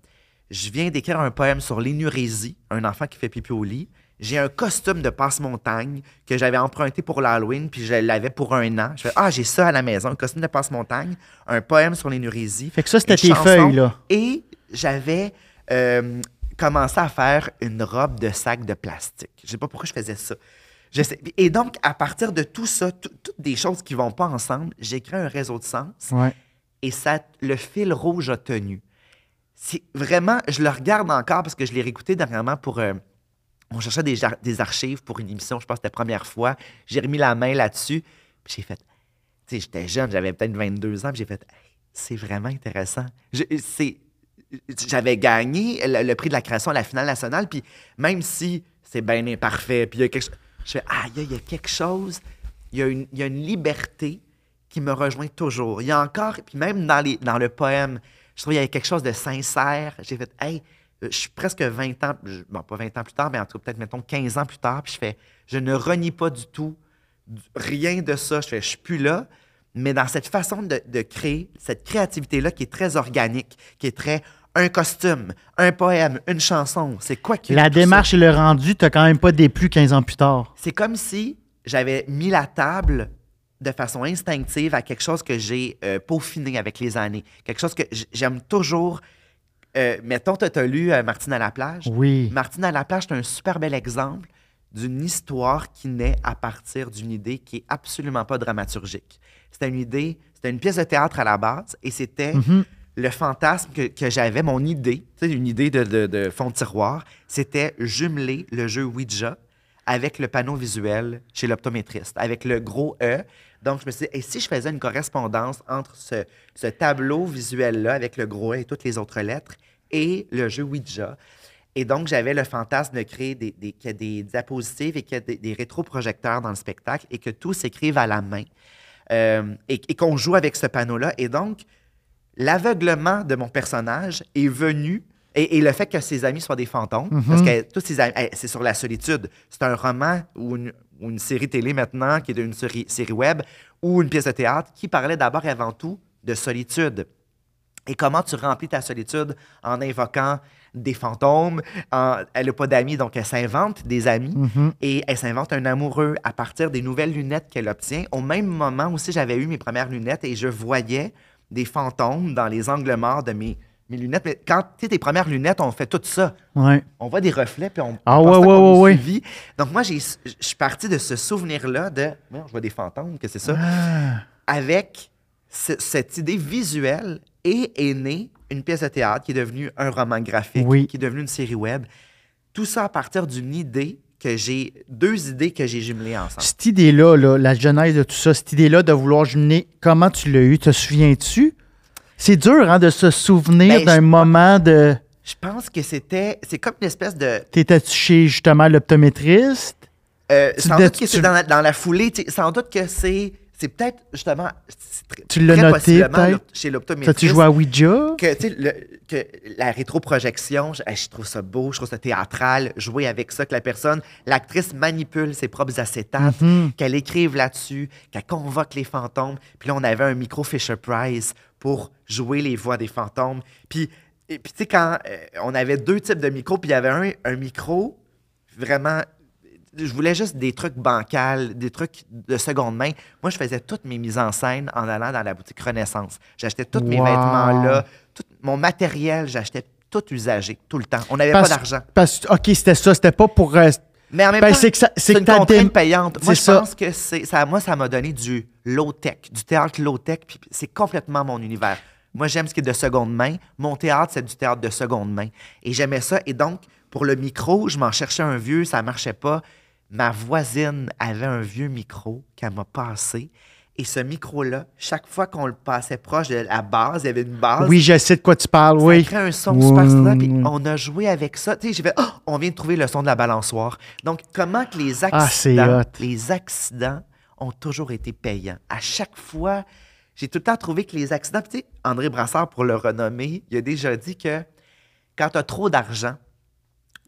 Je viens d'écrire un poème sur l'énurésie, un enfant qui fait pipi au lit. J'ai un costume de passe-montagne que j'avais emprunté pour l'Halloween, puis je l'avais pour un an. Je fais Ah, j'ai ça à la maison, un costume de passe-montagne, un poème sur l'énurésie. Fait que ça, c'était tes chanson. feuilles, là. Et j'avais euh, commencé à faire une robe de sac de plastique. Je sais pas pourquoi je faisais ça. Je sais- Et donc, à partir de tout ça, tout- toutes des choses qui vont pas ensemble, j'ai créé un réseau de sens Ouais. et ça, le fil rouge a tenu. C'est vraiment, je le regarde encore parce que je l'ai réécouté dernièrement pour. euh, on cherchait des, des archives pour une émission, je pense que c'était la première fois. J'ai remis la main là-dessus, puis j'ai fait. Tu sais, j'étais jeune, j'avais peut-être 22 ans, puis j'ai fait. C'est vraiment intéressant. J'avais gagné le, prix de la création à la finale nationale, puis même si c'est bien imparfait, puis il y a quelque chose. Je fais, ah, il y a- il y a quelque chose, il y, a une, liberté qui me rejoint toujours. Il y a encore, puis même dans le poème, je trouve qu'il y a quelque chose de sincère. J'ai fait, hey, euh, je suis presque 20 ans, bon, pas 20 ans plus tard, mais en tout cas, peut-être, mettons, 15 ans plus tard, puis je fais, je ne renie pas du tout rien de ça. Je fais, je suis plus là, mais dans cette façon de, de créer, cette créativité-là qui est très organique, qui est très un costume, un poème, une chanson, c'est quoi qui La ça? démarche et le rendu, t'as quand même pas déplu 15 ans plus tard. C'est comme si j'avais mis la table de façon instinctive à quelque chose que j'ai euh, peaufiné avec les années. Quelque chose que j'aime toujours. Euh, mettons, tu as lu euh, Martine à la plage? Oui. Martine à la plage, c'est un super bel exemple d'une histoire qui naît à partir d'une idée qui est absolument pas dramaturgique. C'était une idée, c'était une pièce de théâtre à la base et c'était Mhm. le fantasme que, que j'avais, mon idée, une idée de, de- de fond de tiroir, c'était jumeler le jeu Ouija avec le panneau visuel chez l'optométriste, avec le gros E. Donc, je me suis dit, et si je faisais une correspondance entre ce, ce tableau visuel-là avec le gros et toutes les autres lettres et le jeu Ouija. Et donc, j'avais le fantasme de créer des, des, qu'il y ait des diapositives et qu'il y ait des, des rétroprojecteurs dans le spectacle et que tout s'écrive à la main euh, et, et qu'on joue avec ce panneau-là. Et donc, l'aveuglement de mon personnage est venu et, et le fait que ses amis soient des fantômes, parce que tous ses amis, c'est sur la solitude. C'est un roman ou une, ou une série télé maintenant, qui est une série, série web, ou une pièce de théâtre, qui parlait d'abord et avant tout de solitude. Et comment tu remplis ta solitude en invoquant des fantômes? en- elle n'a pas d'amis, donc elle s'invente des amis et elle s'invente un amoureux à partir des nouvelles lunettes qu'elle obtient. Au même moment aussi, j'avais eu mes premières lunettes et je voyais des fantômes dans les angles morts de mes, mes lunettes. Mais quand tu tes premières lunettes, on fait tout ça. Ouais. On voit des reflets, puis on Ah pense ouais, ouais, ouais, suivit. Donc moi, je suis parti de ce souvenir-là de je vois des fantômes, que c'est ça, Ah. avec ce- cette idée visuelle et est née une pièce de théâtre qui est devenue un roman graphique, Oui. qui est devenue une série web. Tout ça à partir d'une idée que j'ai, deux idées que j'ai jumelées ensemble. Cette idée-là, là, la genèse de tout ça, cette idée-là de vouloir jumeler, comment tu l'as eu? Te souviens-tu? C'est dur hein, de se souvenir Ben, d'un moment de. Je pense que c'était, c'est comme une espèce de, T'étais-tu chez justement l'optométriste? euh, Tu sans doute que tu- c'est dans la, dans la foulée, tu sans doute que c'est, c'est peut-être justement, c'est Tu l'as noté, peut-être? chez l'optométriste. T'as-tu joué à Ouija? que, tu le- que la rétroprojection, je, je trouve ça beau, je trouve ça théâtral, jouer avec ça, que la personne, l'actrice manipule ses propres acétates, Mhm. qu'elle écrive là-dessus, qu'elle convoque les fantômes. Puis là, on avait un micro Fisher-Price pour jouer les voix des fantômes. Puis, et puis tu sais, quand euh, on avait deux types de micros, puis il y avait un, un micro vraiment je voulais juste des trucs bancals, des trucs de seconde main. Moi, je faisais toutes mes mises en scène en allant dans la boutique Renaissance. J'achetais tous mes vêtements là, tout mon matériel, j'achetais tout usagé, tout le temps. On n'avait pas d'argent. Parce OK, c'était ça. C'était pas pour. euh, Mais en même Ben, temps, c'est que c'est une contrainte payante. Moi, je ça. pense que c'est ça. Moi, ça m'a donné du low-tech, du théâtre low-tech, puis c'est complètement mon univers. Moi, j'aime ce qui est de seconde main. Mon théâtre, c'est du théâtre de seconde main. Et j'aimais ça. Et donc, pour le micro, je m'en cherchais un vieux, ça marchait pas. Ma voisine avait un vieux micro qu'elle m'a passé. Et ce micro-là, chaque fois qu'on le passait proche de la base, il y avait une base. Oui, je sais de quoi tu parles, Ça oui. crée un son Oui, super puis on a joué avec ça. Tu sais, j'ai fait, Oh, on vient de trouver le son de la balançoire. Donc, comment que les Ah, accidents, les accidents ont toujours été payants? À chaque fois, j'ai tout le temps trouvé que les accidents, tu sais, André Brassard, pour le renommer, il a déjà dit que quand tu as trop d'argent,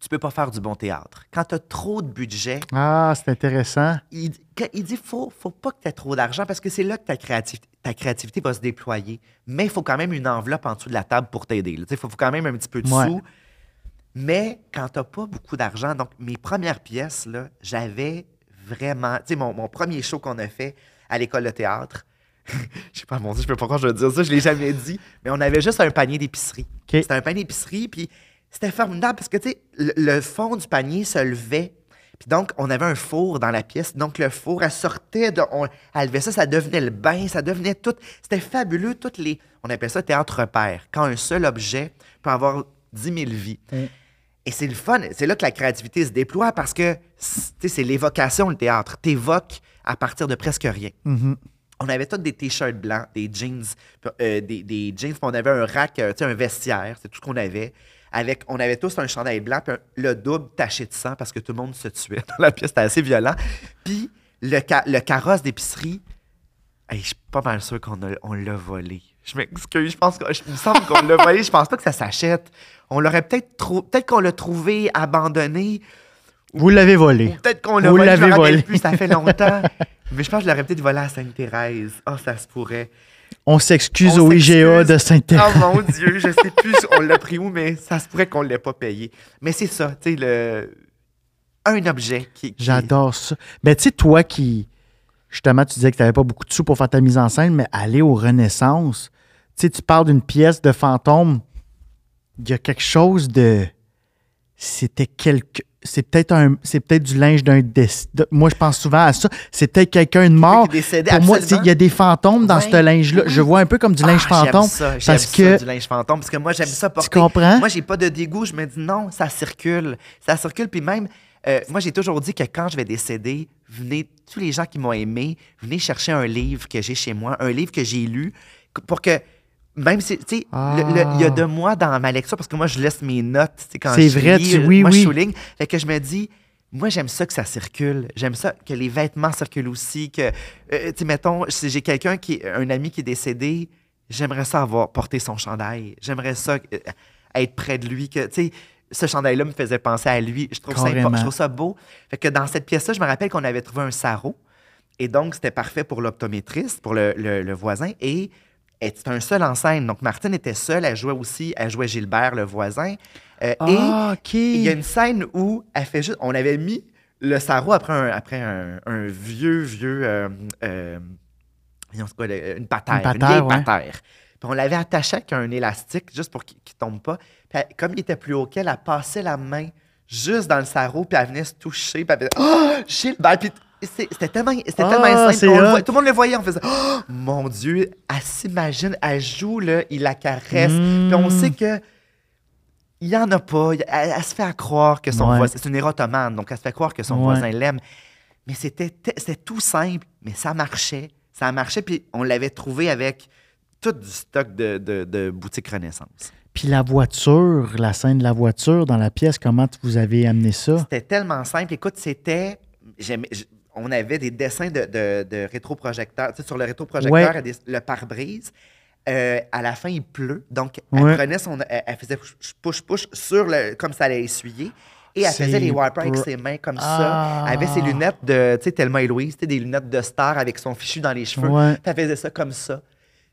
tu peux pas faire du bon théâtre. Quand tu as trop de budget, Ah, c'est intéressant. il, quand- il dit faut, faut pas que tu aies trop d'argent parce que c'est là que ta créativité, ta créativité va se déployer. Mais il faut quand même une enveloppe en dessous de la table pour t'aider. Il faut, faut quand même un petit peu de Ouais. sous. Mais quand tu n'as pas beaucoup d'argent, donc mes premières pièces, là, j'avais vraiment. Tu sais, mon, mon premier show qu'on a fait à l'école de théâtre, je sais pas, mon Dieu, je peux pas que je vais dire ça, je l'ai jamais dit, mais on avait juste un panier d'épicerie. C'était un panier d'épicerie, puis c'était formidable parce que, tu sais, le, le fond du panier se levait. Puis donc, on avait un four dans la pièce. Donc, le four, elle sortait, de, on, elle levait ça, ça devenait le bain, ça devenait tout. C'était fabuleux, toutes les. On appelle ça théâtre repère. Quand un seul objet peut avoir 10 000 vies. Et c'est le fun. C'est là que la créativité se déploie parce que c'est tu sais, c'est l'évocation, le théâtre. T'évoques à partir de presque rien. Mhm. On avait tous des t-shirts blancs, des jeans, euh, des, des jeans, puis on avait un rack, euh, tu sais, un vestiaire, c'est tout ce qu'on avait. Avec, on avait tous un chandail blanc, puis un- le double taché de sang parce que tout le monde se tuait dans la pièce, c'était assez violent. Puis le, ca- le carrosse d'épicerie, hey, je suis pas mal sûr qu'on on l'a volé. Je m'excuse, je pense que, je- me semble qu'on l'a volé, je pense pas que ça s'achète. On l'aurait peut-être trou- peut-être qu'on l'a trouvé abandonné, Vous l'avez volé. peut-être qu'on l'a Vous volé, me l'avez volé. plus, ça fait longtemps. Mais je pense que je l'aurais peut-être volé à Sainte-Thérèse. Oh, ça se pourrait. On s'excuse au IGA de Saint-Thérèse. Oh mon Dieu, je sais plus on l'a pris où, mais ça se pourrait qu'on ne l'ait pas payé. Mais c'est ça, tu sais, le... un objet qui. qui- J'adore ça. Ben, tu sais, toi qui. Justement, tu disais que tu n'avais pas beaucoup de sous pour faire ta mise en scène, mais aller aux Renaissance, tu sais, tu parles d'une pièce de fantôme. Il y a quelque chose de. C'était quelque. C'est peut-être un. C'est peut-être du linge d'un déc- de- Moi, je pense souvent à ça. C'est peut-être quelqu'un de mort. qui est décédé, Pour moi, il y a des fantômes dans ce linge-là. Je vois un peu comme du linge Ah, fantôme. Ça, j'aime parce ça, que. du linge fantôme, parce que moi, j'aime ça porter. Tu comprends? Moi, j'ai pas de dégoût. Je me dis non, ça circule. Ça circule. Puis même, euh, moi, j'ai toujours dit que quand je vais décéder, venez, tous les gens qui m'ont aimé, venez chercher un livre que j'ai chez moi, un livre que j'ai lu, pour que même si, tu sais, il y a de moi dans ma lecture, parce que moi, je laisse mes notes, quand je vrai, lis, tu- euh, oui, moi, oui. je souligne. Fait que je me dis, moi, j'aime ça que ça circule. J'aime ça que les vêtements circulent aussi, que, euh, tu sais, mettons, si j'ai quelqu'un qui, un ami qui est décédé, j'aimerais ça avoir porté son chandail. J'aimerais ça euh, être près de lui, que, tu sais, ce chandail-là me faisait penser à lui. Je trouve, ça, je trouve ça beau. Fait que dans cette pièce-là, je me rappelle qu'on avait trouvé un sarrau. Et donc, c'était parfait pour l'optométriste, pour le, le- le voisin. Et c'était un seul en scène. Donc, Martine était seule. Elle jouait aussi, elle jouait Gilbert, le voisin. Euh, Ah, et il y a une scène où elle fait juste. On avait mis le sarrau après un, après un, un vieux, vieux. euh, euh, une patère. Une Une, patère, vieille ouais. patère. Puis on l'avait attaché avec un élastique juste pour qu'il ne tombe pas. Puis elle- comme il était plus haut qu'elle, elle passait la main juste dans le sarrau, puis elle venait se toucher. Puis elle faisait Oh, Gilbert! Puis c'était tellement, c'était Ah, tellement c'est simple. On le voit- tout le monde le voyait, on faisait Oh, mon Dieu! Elle s'imagine, elle joue, là, il la caresse. Puis on sait que. Il n'y en a pas. Elle, elle se fait à croire que son Ouais. voisin. C'est une érotomane, donc elle se fait croire que son Ouais. voisin l'aime. Mais c'était tout simple, mais ça marchait. Ça marchait, puis on l'avait trouvé avec tout du stock de, de, de boutique Renaissance. Puis la voiture, la scène de la voiture dans la pièce, comment vous avez amené ça? C'était tellement simple. Écoute, c'était. On avait des dessins de, de, de rétroprojecteur. Tu sais, sur le rétroprojecteur, Ouais. des- le pare-brise. Euh, à la fin, il pleut. Donc, elle Ouais. prenait son. Elle, elle faisait push-push sur le. comme ça allait essuyer. Et elle faisait les wipers avec ses mains comme Ah. ça. Elle avait ses lunettes de. Tu sais, Thelma et Louise, des lunettes de star avec son fichu dans les cheveux. Ouais. Elle faisait ça comme ça.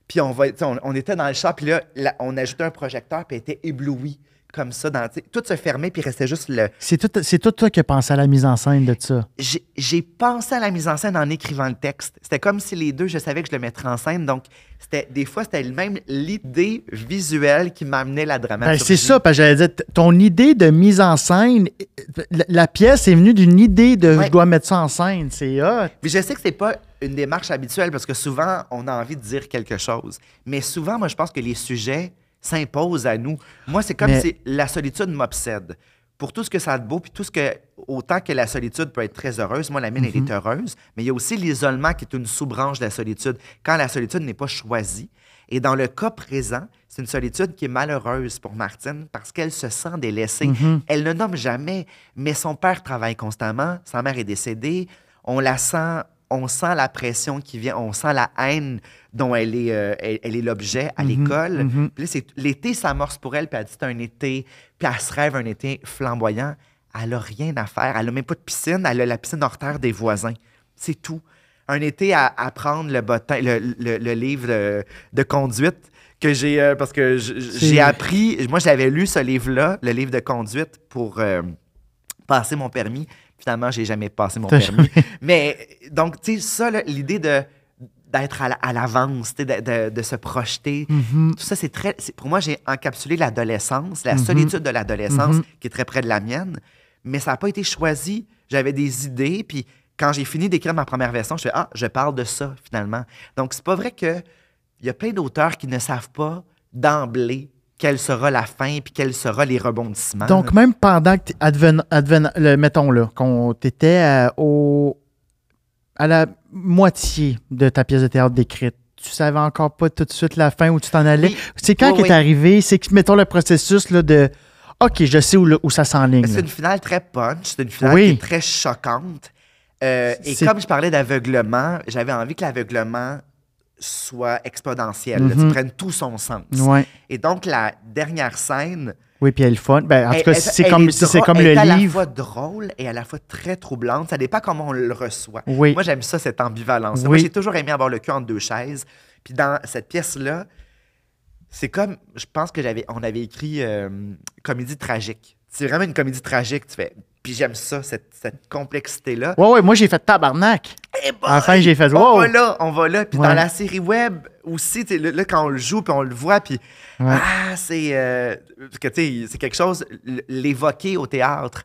Puis on, va, on, on était dans le chat, puis là, là, on ajoutait un projecteur, puis elle était éblouie comme ça. Dans, tout se fermait, puis restait juste le, C'est tout, c'est tout toi qui as pensé à la mise en scène de ça. j'ai pensé à la mise en scène en écrivant le texte. C'était comme si les deux, je savais que je le mettrais en scène. Donc, c'était des fois, c'était même l'idée visuelle qui m'amenait la Ben, dramaturgie. c'est ça, parce que j'allais dire, ton idée de mise en scène, la, la pièce est venue d'une idée de Ouais. je dois mettre ça en scène. C'est hot. Puis je sais que c'est pas une démarche habituelle parce que souvent, on a envie de dire quelque chose. Mais souvent, moi, je pense que les sujets s'imposent à nous. Moi, c'est comme Mais- si la solitude m'obsède. Pour tout ce que ça a de beau, puis tout ce que, autant que la solitude peut être très heureuse, moi, la mienne, elle est heureuse, mais il y a aussi l'isolement qui est une sous-branche de la solitude, quand la solitude n'est pas choisie. Et dans le cas présent, c'est une solitude qui est malheureuse pour Martine parce qu'elle se sent délaissée. Elle ne nomme jamais, mais son père travaille constamment, sa mère est décédée, on la sent, on sent la pression qui vient, on sent la haine dont elle est, euh, elle, elle est l'objet à l'école. Puis là, c'est- l'été s'amorce pour elle, puis elle dit c'est un été, puis elle se rêve un été flamboyant. Elle n'a rien à faire, elle n'a même pas de piscine, elle a la piscine hors terre des voisins. C'est tout. Un été à, à prendre le, bottin, le, le- le livre de, de conduite que j'ai, euh, parce que j'ai appris, moi j'avais lu ce livre-là, le livre de conduite, pour euh, passer mon permis. Finalement, j'ai jamais passé mon permis. Mais donc, tu sais, ça, l'idée de d'être à la- à l'avance, de, de- de se projeter, Mhm. tout ça, c'est très... Pour moi, j'ai encapsulé l'adolescence, la solitude de l'adolescence, Mhm. qui est très près de la mienne, mais ça n'a pas été choisi. J'avais des idées, puis quand j'ai fini d'écrire ma première version, je fais « Ah, je parle de ça, finalement. » Donc, c'est pas vrai que il y a plein d'auteurs qui ne savent pas d'emblée quelle sera la fin, puis quels seront les rebondissements. Donc, même pendant que, adven- adven- le, mettons là, qu'on t'étais au, à la moitié de ta pièce de théâtre décrite, tu savais encore pas tout de suite la fin où tu t'en allais? Oui. C'est quand Oui, qui oui. est arrivé, c'est que, mettons, le processus là, de OK, je sais où, le- où ça s'enligne. C'est une finale très punch, c'est une finale qui est très choquante. Euh, et comme je parlais d'aveuglement, j'avais envie que l'aveuglement soit exponentiel, là, Mhm. tu prennes tout son sens. Ouais. Et donc, la dernière scène. Oui, puis elle est fun. Ben, en tout cas, c'est comme, c'est comme elle le est à la livre. fois drôle et à la fois très troublante. Ça dépend comment on le reçoit. Oui. Moi, j'aime ça, cette ambivalence. Moi, Oui. j'ai toujours aimé avoir le cul entre deux chaises. Puis dans cette pièce-là, c'est comme, je pense que j'avais, on avait écrit euh, comédie tragique. C'est vraiment une comédie tragique. Tu fais. Puis j'aime ça, cette, cette complexité-là. Ouais, ouais, moi, j'ai fait tabarnak. Eh À la fin, j'ai fait on wow. va là, on va là. Puis Ouais. dans la série web aussi, là, là, quand on le joue, puis on le voit, puis Ouais. ah, c'est euh, parce que tu sais, c'est quelque chose l'évoquer au théâtre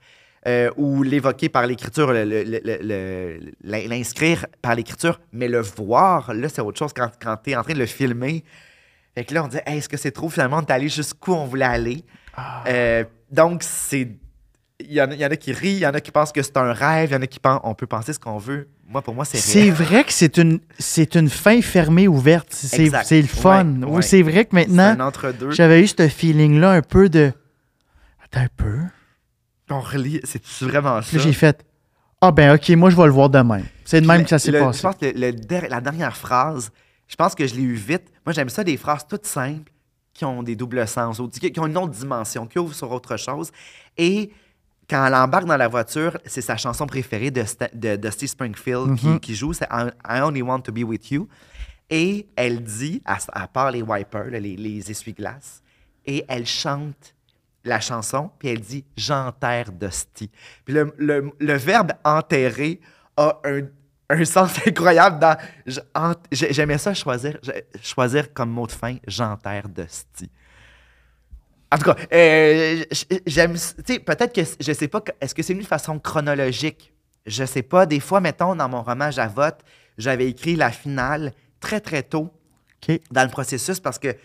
euh, ou l'évoquer par l'écriture, le- le- le- le- l'in- l'inscrire par l'écriture, mais le voir, là, c'est autre chose quand, quand tu es en train de le filmer. Fait que là, on dit, Hey, est-ce que c'est trop finalement d'aller jusqu'où on voulait aller? Ah. Euh, donc, c'est il y, en a, il y en a qui rient, il y en a qui pensent que c'est un rêve, il y en a qui pensent on peut penser ce qu'on veut. Moi, pour moi, c'est C'est vrai que c'est une, c'est une fin fermée ouverte. C'est, c'est le fun. Ouais, Oui, c'est vrai que maintenant, j'avais eu ce feeling-là un peu de. Attends un peu. On relit, c'est vraiment ça? J'ai fait Ah, ben, OK, moi, je vais le voir demain. C'est de même Le- que ça s'est passé. Je pense que le- le der- la dernière phrase, je pense que je l'ai eu vite. Moi, j'aime ça, des phrases toutes simples qui ont des doubles sens, qui ont une autre dimension, qui ouvrent sur autre chose. Et quand elle embarque dans la voiture, c'est sa chanson préférée de, Sta- de, de Steve Springfield qui, Mhm. qui joue, c'est I, Only Want to Be With You. Et elle dit, à, à part les wipers, les, les essuie-glaces, et elle chante la chanson, puis elle dit j'enterre d'hostie. Puis le, le- le verbe enterrer a un, un sens incroyable dans. J'aimais ça choisir, choisir comme mot de fin j'enterre d'hostie. En tout cas, euh, j'aime. Tu sais, peut-être que je sais pas, est-ce que c'est une façon chronologique? Je sais pas. Des fois, mettons, dans mon roman Javotte, j'avais écrit la finale très, très tôt dans le processus parce que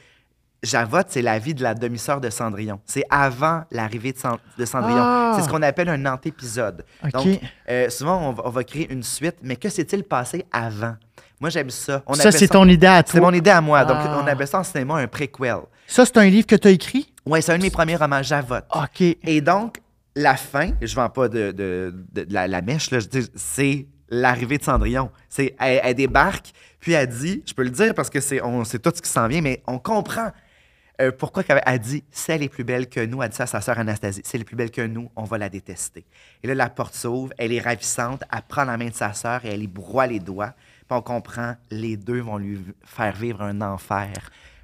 Javotte, c'est la vie de la demi-sœur de Cendrillon. C'est avant l'arrivée de, Cend- de Cendrillon. Ah! C'est ce qu'on appelle un antépisode. Donc, euh, souvent, on va, on va créer une suite, mais que s'est-il passé avant? Moi, j'aime ça. On ça, c'est ton idée à C'est toi. mon idée à moi. Donc, Ah. on appelle ça en cinéma un préquel. Ça, c'est un livre que tu as écrit? Oui, c'est un de mes premiers romans, Javotte. OK. Et donc, la fin, je ne vends pas de, de- la, la mèche, là, je dis, c'est l'arrivée de Cendrillon. C'est, elle, elle débarque, puis elle dit, je peux le dire parce que c'est, on sait tout ce qui s'en vient, mais on comprend euh, pourquoi qu'elle elle dit, celle est plus belle que nous, elle dit ça à sa sœur Anastasie, c'est est plus belle que nous, on va la détester. Et là, la porte s'ouvre, elle est ravissante, elle prend la main de sa sœur et elle y broie les doigts, puis on comprend, les deux vont lui faire vivre un enfer.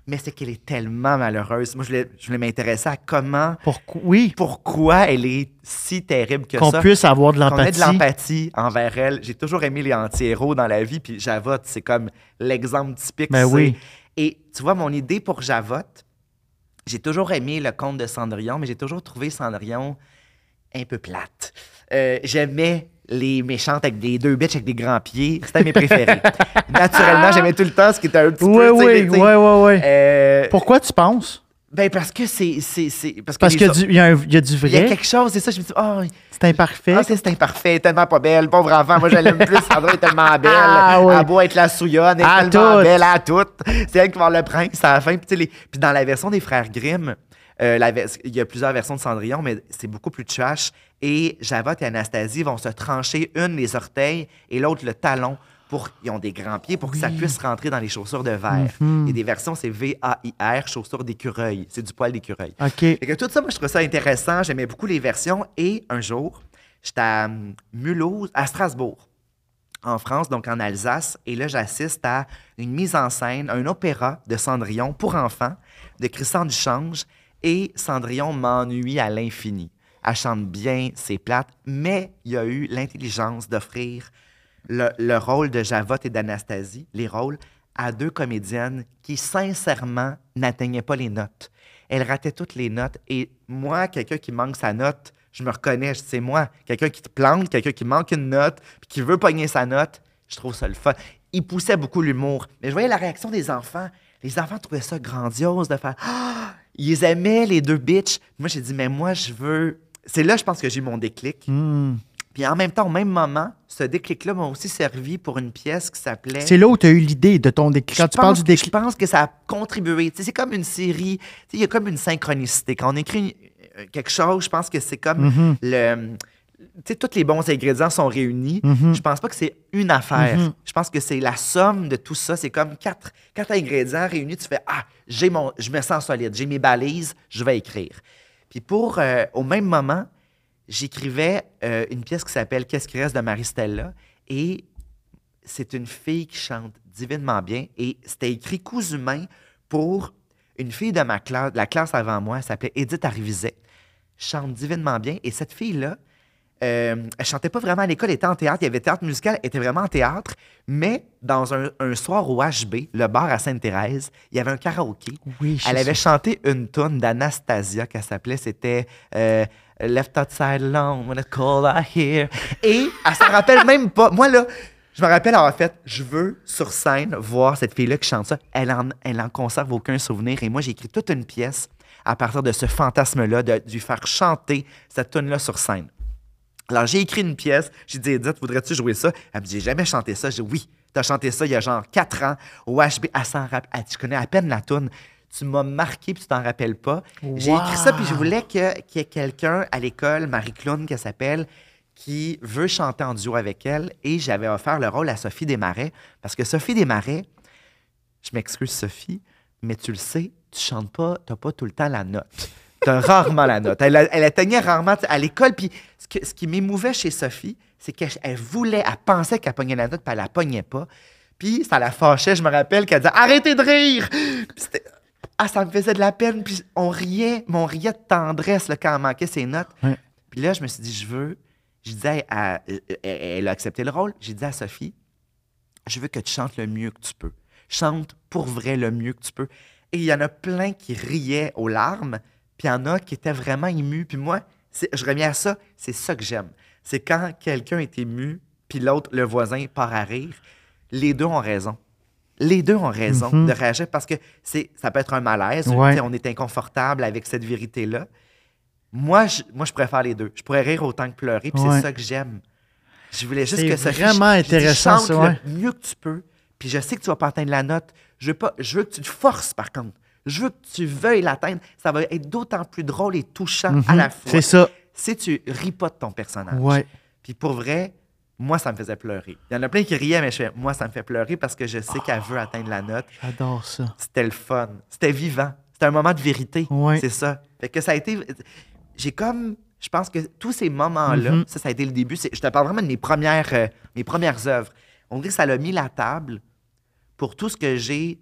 Mais c'est qu'elle est tellement malheureuse. Moi, je voulais, je voulais m'intéresser à comment Pourquoi? Oui. pourquoi elle est si terrible que Qu'on ça. puisse avoir de Qu'on ait l'empathie. de l'empathie envers elle. J'ai toujours aimé les anti-héros dans la vie, puis Javotte, c'est comme l'exemple typique. Ben c'est- oui. Et tu vois, mon idée pour Javotte, j'ai toujours aimé le conte de Cendrillon, mais j'ai toujours trouvé Cendrillon un peu plate. Euh, J'aimais les méchantes avec des deux bitches avec des grands pieds. C'était mes préférés. Naturellement, j'aimais tout le temps ce qui était un petit Oui, peu... oui, oui, sais, oui, oui. euh, Pourquoi tu penses? Ben parce que c'est... c'est- c'est- Parce, que Parce qu'il y, y a un- il y a du il y a vrai, quelque chose, c'est ça, je me dis, oh, c'est imparfait. ah, c'est imparfait, tellement pas belle, pauvre enfant. Moi, je l'aime plus. Sandra est tellement belle. Ah, oui. Elle beau être la souillonne, elle À est tellement toutes. belle à toutes. C'est elle qui va le prince à la fin. Puis, les- puis dans la version des frères Grimm, euh, la vers- il y a plusieurs versions de Cendrillon, mais c'est beaucoup plus trash. Et Javotte et Anastasie vont se trancher une les orteils et l'autre le talon. Pour, ils ont des grands pieds pour que ça puisse rentrer dans les chaussures de verre. Mhm. Et des versions, c'est V-A-I-R, chaussures d'écureuil. C'est du poil d'écureuil. OK. Fait que tout ça, moi, je trouvais ça intéressant. J'aimais beaucoup les versions. Et un jour, j'étais à Mulhouse, à Strasbourg, en France, donc en Alsace. Et là, j'assiste à une mise en scène, un opéra de Cendrillon pour enfants de Christian Duchange. Et Cendrillon m'ennuie à l'infini. Elle chante bien, c'est plate, mais il y a eu l'intelligence d'offrir le, le rôle de Javotte et d'Anastasie, les rôles, à deux comédiennes qui, sincèrement, n'atteignaient pas les notes. Elles rataient toutes les notes. Et moi, quelqu'un qui manque sa note, je me reconnais, c'est moi. Quelqu'un qui te plante, quelqu'un qui manque une note, puis qui veut pogner sa note, je trouve ça le fun. Il poussait beaucoup l'humour. Mais je voyais la réaction des enfants. Les enfants trouvaient ça grandiose de faire Ah! Ils aimaient les deux bitches. Moi, j'ai dit, mais moi, je veux. C'est là, je pense que j'ai eu mon déclic. Hmm. Puis en même temps, au même moment, ce déclic-là m'a aussi servi pour une pièce qui s'appelait. C'est là où tu as eu l'idée de ton déclic. Je Quand tu parles du que- Je déclic. pense que ça a contribué. C'est comme une série. Il y a comme une synchronicité. Quand on écrit une- euh, quelque chose, je pense que c'est comme Mhm. le. Tu sais, tous les bons ingrédients sont réunis. Mhm. Je pense pas que c'est une affaire. Mhm. Je pense que c'est la somme de tout ça. C'est comme quatre, quatre ingrédients réunis. Tu fais Ah, j'ai mon, je me sens solide. J'ai mes balises. Je vais écrire. Puis pour, euh, au même moment, j'écrivais euh, une pièce qui s'appelle Qu'est-ce qui reste de Marie-Stella. Et c'est une fille qui chante divinement bien. Et c'était écrit cousumain pour une fille de ma classe, de la classe avant moi. S'appelait Edith Arrivizet. Chante divinement bien. Et cette fille-là, euh, elle chantait pas vraiment à l'école, elle était en théâtre. Il y avait théâtre musical, elle était vraiment en théâtre. Mais dans un, un soir au HB, le bar à Sainte-Thérèse, il y avait un karaoké. Oui, Elle avait ça. chanté une tune d'Anastasia qu'elle s'appelait, c'était euh, Left Outside Alone when it's cold out here. Et elle s'en rappelle même pas. Moi, là, je me rappelle avoir fait, je veux sur scène voir cette fille-là qui chante ça. Elle en, elle en conserve aucun souvenir. Et moi, j'ai écrit toute une pièce à partir de ce fantasme-là, de, de lui faire chanter cette tune-là sur scène. Alors, j'ai écrit une pièce. J'ai dit, Edith, voudrais-tu jouer ça? Elle me dit, j'ai jamais chanté ça. J'ai dit, oui, tu as chanté ça il y a genre quatre ans au HB. Elle s'en rappelle. Je connais à peine la tune. Tu m'as marqué puis tu t'en rappelles pas. J'ai écrit ça puis je voulais que- qu'il y ait quelqu'un à l'école, Marie Clown, qu'elle s'appelle, qui veut chanter en duo avec elle. Et j'avais offert le rôle à Sophie Desmarais. Parce que Sophie Desmarais, je m'excuse, Sophie, mais tu le sais, tu chantes pas, tu pas tout le temps la note. Rarement la note. Elle, elle atteignait rarement à l'école. Puis ce, que- ce qui m'émouvait chez Sophie, c'est qu'elle elle voulait, elle pensait qu'elle pognait la note, puis elle la pognait pas. Puis ça la fâchait. Je me rappelle qu'elle disait Arrêtez de rire! Ah, ça me faisait de la peine. Puis on riait, mais on riait de tendresse là, quand elle manquait ses notes. Puis là, je me suis dit Je veux. Je disais à- elle, elle a accepté le rôle. J'ai dit à Sophie je veux que tu chantes le mieux que tu peux. Chante pour vrai le mieux que tu peux. Et il y en a plein qui riaient aux larmes, puis il y en a qui étaient vraiment émus. Puis moi, c'est- je reviens à ça, c'est ça que j'aime. C'est quand quelqu'un est ému, puis l'autre, le voisin, part à rire. Les deux ont raison. Les deux ont raison Mhm. de réagir parce que c'est, ça peut être un malaise. Ouais. On est inconfortable avec cette vérité-là. Moi je, moi, je préfère les deux. Je pourrais rire autant que pleurer, puis Ouais. c'est ça que j'aime. Je voulais juste C'est que vraiment je- je dis, intéressant, chante ça, ouais. le mieux que tu peux. Puis je sais que tu vas pas atteindre la note. Je veux, pas, je veux que tu te forces, par contre. Je veux que tu veuilles l'atteindre. Ça va être d'autant plus drôle et touchant à Mhm. la fois. C'est ça. Si tu ris pas de ton personnage. Ouais. Puis pour vrai, moi, ça me faisait pleurer. Il y en a plein qui riaient, mais je fais, moi, ça me fait pleurer parce que je sais qu'elle veut atteindre la note. J'adore ça. C'était le fun. C'était vivant. C'était un moment de vérité. Ouais. C'est ça. Fait que ça a été. J'ai comme. Je pense que tous ces moments-là, Mhm. ça, ça a été le début. Je te parle vraiment de mes premières, euh, mes premières œuvres. On dirait que ça l'a mis la table pour tout ce que j'ai,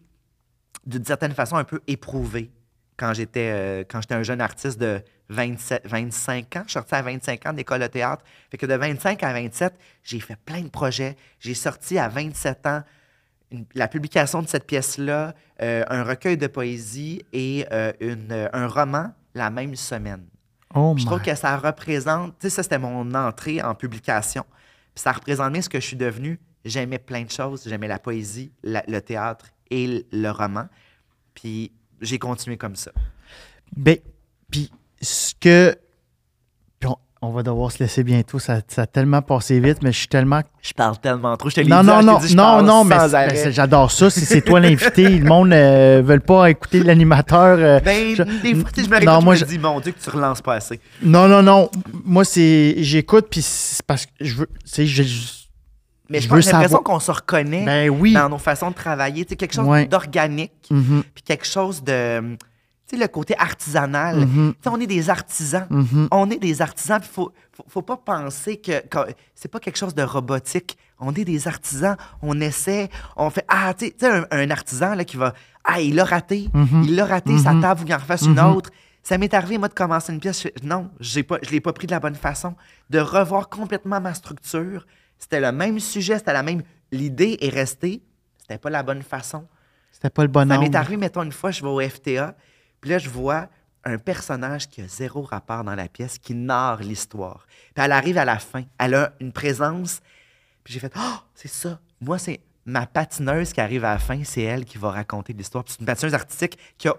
d'une certaine façon, un peu éprouvé quand j'étais euh, quand j'étais un jeune artiste de 27, 25 ans. Je suis sorti à 25 ans d'école de théâtre. Fait que de 25 à 27, j'ai fait plein de projets. J'ai sorti à 27 ans une- la publication de cette pièce-là, euh, un recueil de poésie et euh, une, un roman la même semaine. Oh je trouve que ça représente, tu sais, ça c'était mon entrée en publication. Puis ça représente bien ce que je suis devenu. J'aimais plein de choses. J'aimais la poésie, la- le théâtre et le roman. Puis j'ai continué comme ça. Ben, puis ce que. puis on, on va devoir se laisser bientôt. Ça, ça a tellement passé vite, mais je suis tellement. Je parle tellement trop. Je te l'ai Non, dit, non, non, dit, je non, non, mais c'est- c'est- j'adore ça. Si c'est toi l'invité, le monde ne veut pas écouter l'animateur. euh, Ben, je- des fois, je me Non, moi, je me dis, mon Dieu, que tu relances pas assez. Non, non, non. Moi, c'est. J'écoute, puis c'est parce que je veux. Je. je- Mais Je je j'ai l'impression qu'on se reconnaît Ben oui. dans nos façons de travailler. Tu sais, quelque chose Ouais. d'organique. Mhm, puis quelque chose de. Tu sais, le côté artisanal. Mhm. Tu sais, on est des artisans. mhm. On est des artisans, il faut, faut, faut pas penser que, que c'est pas quelque chose de robotique. On est des artisans, on essaie, on fait Ah, tu sais- un, un artisan là, qui va Ah, il l'a raté, il l'a raté, sa table, vous en refasse une autre. Ça m'est arrivé, moi, de commencer une pièce. je non, j'ai pas, je l'ai pas pris de la bonne façon. De revoir complètement ma structure. C'était le même sujet, c'était la même. L'idée est restée, c'était pas la bonne façon. C'était pas le bon Ça m'est arrivé, mettons, une fois, je vais au FTA, puis là, je vois un personnage qui a zéro rapport dans la pièce, qui narre l'histoire. Puis elle arrive à la fin, elle a une présence, puis j'ai fait « Oh, c'est ça! Moi, c'est ma patineuse qui arrive à la fin, c'est elle qui va raconter l'histoire. Puis c'est une patineuse artistique qui, a,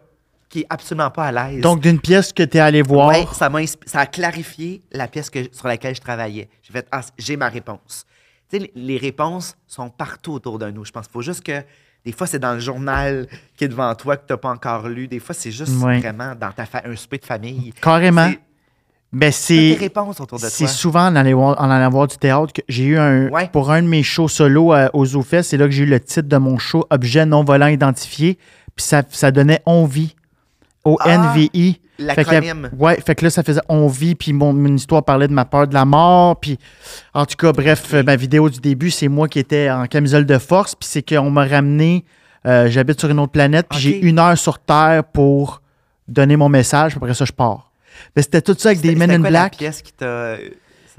qui est absolument pas à l'aise. Donc, d'une pièce que tu es allé voir. Ouais, ça, m'a ça a clarifié la pièce que, sur laquelle je travaillais. J'ai fait, ah, j'ai ma réponse. Tu sais, les, réponses sont partout autour de nous. Je pense qu'il faut juste que, des fois, c'est dans le journal qui est devant toi que tu n'as pas encore lu. Des fois, c'est juste Ouais. vraiment dans ta un souper de famille. Carrément. C'est- Ben, c'est. C'est souvent en allant, voir, en allant voir du théâtre que j'ai eu un. Ouais. Pour un de mes shows solo euh, au ZooFest, c'est là que j'ai eu le titre de mon show Objet non volant identifié. Puis ça, ça donnait O-N-V-I. Fait que- L'acronyme. ouais, fait que là, ça faisait On vit, puis mon, mon histoire parlait de ma peur de la mort. Puis, en tout cas, bref, ma vidéo du début, c'est moi qui étais en camisole de force. Puis c'est qu'on m'a ramené. euh, J'habite sur une autre planète, puis j'ai une heure sur Terre pour donner mon message. Puis après ça, je pars. Mais c'était tout ça avec des Men in quoi la Black. pièce qui t'a...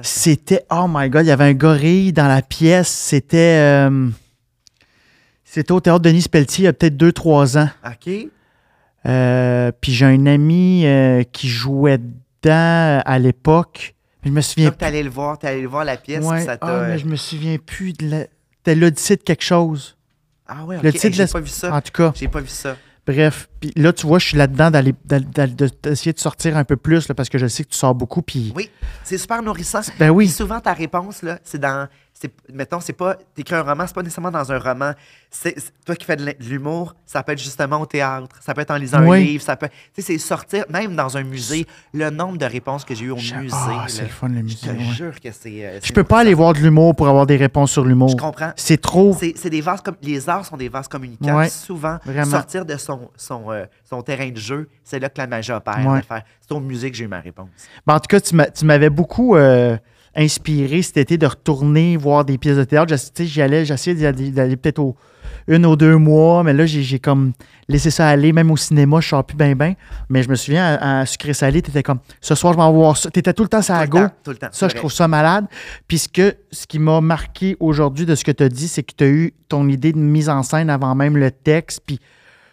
C'était, oh my god, il y avait un gorille dans la pièce. C'était, euh, c'était au théâtre Denis Pelletier il y a peut-être 2-3 ans. OK. Euh, puis j'ai un ami euh, qui jouait dedans à l'époque. Je me souviens Donc, allé le voir, allé le voir la pièce, Ouais. ça. Ah, mais je me souviens plus de la... C'était l'Odyssée de quelque chose. Ah ouais, OK. le titre Hey, j'ai la- pas vu ça. En tout cas, J'ai pas vu ça. Bref, puis là, tu vois, je suis là-dedans d'aller, d'essayer de sortir un peu plus là, parce que je sais que tu sors beaucoup. Puis, Oui, c'est super nourrissant. ben oui, souvent, ta réponse, là, c'est dans. C'est- Mettons, c'est pas. T'écris un roman, c'est pas nécessairement dans un roman. C'est toi qui fais de l'humour, ça peut être justement au théâtre, ça peut être en lisant Oui. un livre, ça peut. Tu sais, c'est sortir, même dans un musée, le nombre de réponses que j'ai eues au Je- musée. ah, c'est le fun, le Je musée. te ouais. jure que c'est. euh, Je peux pas aller voir de l'humour pour avoir des réponses sur l'humour. Je comprends. C'est trop. C'est des vases comme les arts sont des vases communicants. Ouais, Souvent, vraiment. sortir de son, son, euh, son terrain de jeu, c'est là que la magie opère. Ouais. C'est au musée que j'ai eu ma réponse. Ben, en tout cas, tu m'avais beaucoup euh, inspiré cet été de retourner voir des pièces de théâtre. J'y allais, j'essayais d'aller peut-être au une ou deux mois, mais là, j'ai comme laissé ça aller. Même au cinéma, je sors plus bien, bien. Mais je me souviens, à, à Sucré Salé, tu étais comme, ce soir, je vais en voir ça. Tu étais tout le temps la le go. tout le temps. Ça, je trouve ça malade. Puis ce, que- ce qui m'a marqué aujourd'hui de ce que tu as dit, c'est que tu as eu ton idée de mise en scène avant même le texte. Puis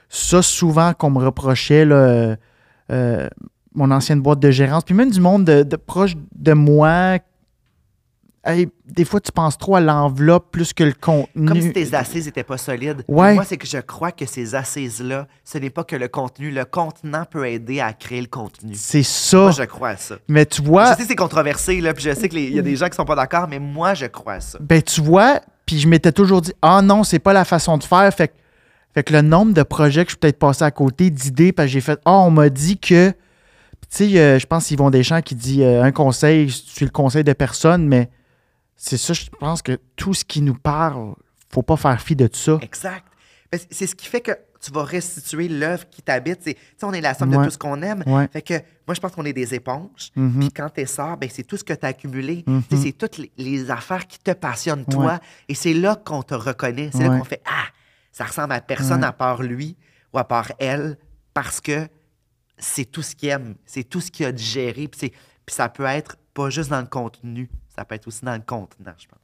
ça, souvent, qu'on me reprochait, là, euh, euh, mon ancienne boîte de gérance, puis même du monde de, de proche de moi. Hey, des fois, tu penses trop à l'enveloppe plus que le contenu. Comme si tes assises n'étaient pas solides. Ouais. Moi, c'est que je crois que ces assises-là, ce n'est pas que le contenu. Le contenant peut aider à créer le contenu. C'est ça. Moi, je crois à ça. Mais tu vois, Je sais que c'est controversé, là, puis je sais qu'il y a des gens qui sont pas d'accord, mais moi, je crois à ça. Ben, tu vois, puis je m'étais toujours dit, ah non, c'est pas la façon de faire. Fait, que- fait que le nombre de projets que je suis peut-être passé à côté, d'idées, parce que j'ai fait, ah, on m'a dit que. Puis Tu sais, euh, je pense qu'ils vont Deschamps qui dit euh, un conseil, je suis le conseil de personne, mais c'est ça, je pense que tout ce qui nous parle, faut pas faire fi de ça. Exact. Ben, c'est- ce qui fait que tu vas restituer l'œuvre qui t'habite. Tu on est la somme Ouais. de tout ce qu'on aime. Ouais. Fait que moi, je pense qu'on est des éponges. Mhm. Puis quand tu sors, ben, c'est tout ce que tu as accumulé. Mhm. C'est toutes les, les affaires qui te passionnent, toi. Ouais. Et c'est là qu'on te reconnaît. C'est là qu'on fait Ah, ça ressemble à personne à part lui ou à part elle parce que c'est tout ce qu'il aime. C'est tout ce qu'il a digéré. Puis ça peut être pas juste dans le contenu, ça peut être aussi dans le contenant, je pense.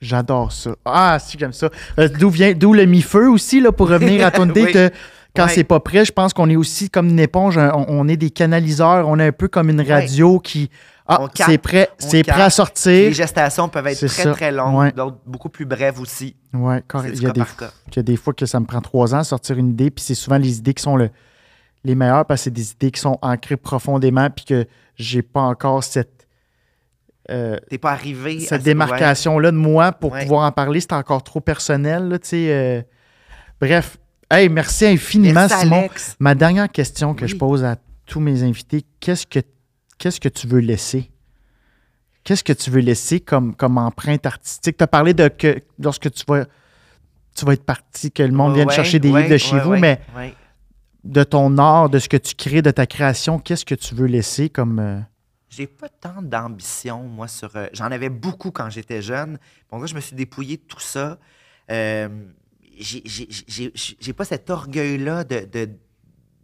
J'adore ça. Ah, si, j'aime ça. Euh, d'où vient, d'où le mi-feu aussi, là, pour revenir à ton idée Oui. que quand Ouais. c'est pas prêt, je pense qu'on est aussi comme une éponge, un- on, on est des canaliseurs, on est un peu comme une radio qui. Ah, c'est prêt, c'est prêt à sortir. Les gestations peuvent être très, ça. très longues, Ouais. d'autres beaucoup plus brèves aussi. C'est correct. Il y, a des, par cas. il y a des fois que ça me prend trois ans à sortir une idée, puis c'est souvent les idées qui sont le- les meilleures parce que c'est des idées qui sont ancrées profondément, puis que j'ai pas encore cette, euh, T'es pas arrivé à cette ce- démarcation-là de moi pour Ouais. pouvoir en parler. C'est encore trop personnel, là, euh. Bref, hey, merci infiniment, Merci, Simon. Alex. Ma dernière question que Oui. je pose à tous mes invités, qu'est-ce que, qu'est-ce que tu veux laisser? Qu'est-ce que tu veux laisser comme, comme empreinte artistique? Tu as parlé de que lorsque tu vas, tu vas être parti, que le monde vienne Ouais, chercher des ouais, livres de chez vous, mais de ton art, de ce que tu crées, de ta création, qu'est-ce que tu veux laisser comme. euh, J'ai pas tant d'ambition, moi, sur. euh, J'en avais beaucoup quand j'étais jeune. Bon, là, je me suis dépouillé de tout ça. Euh, j'ai- pas cet orgueil-là de, de,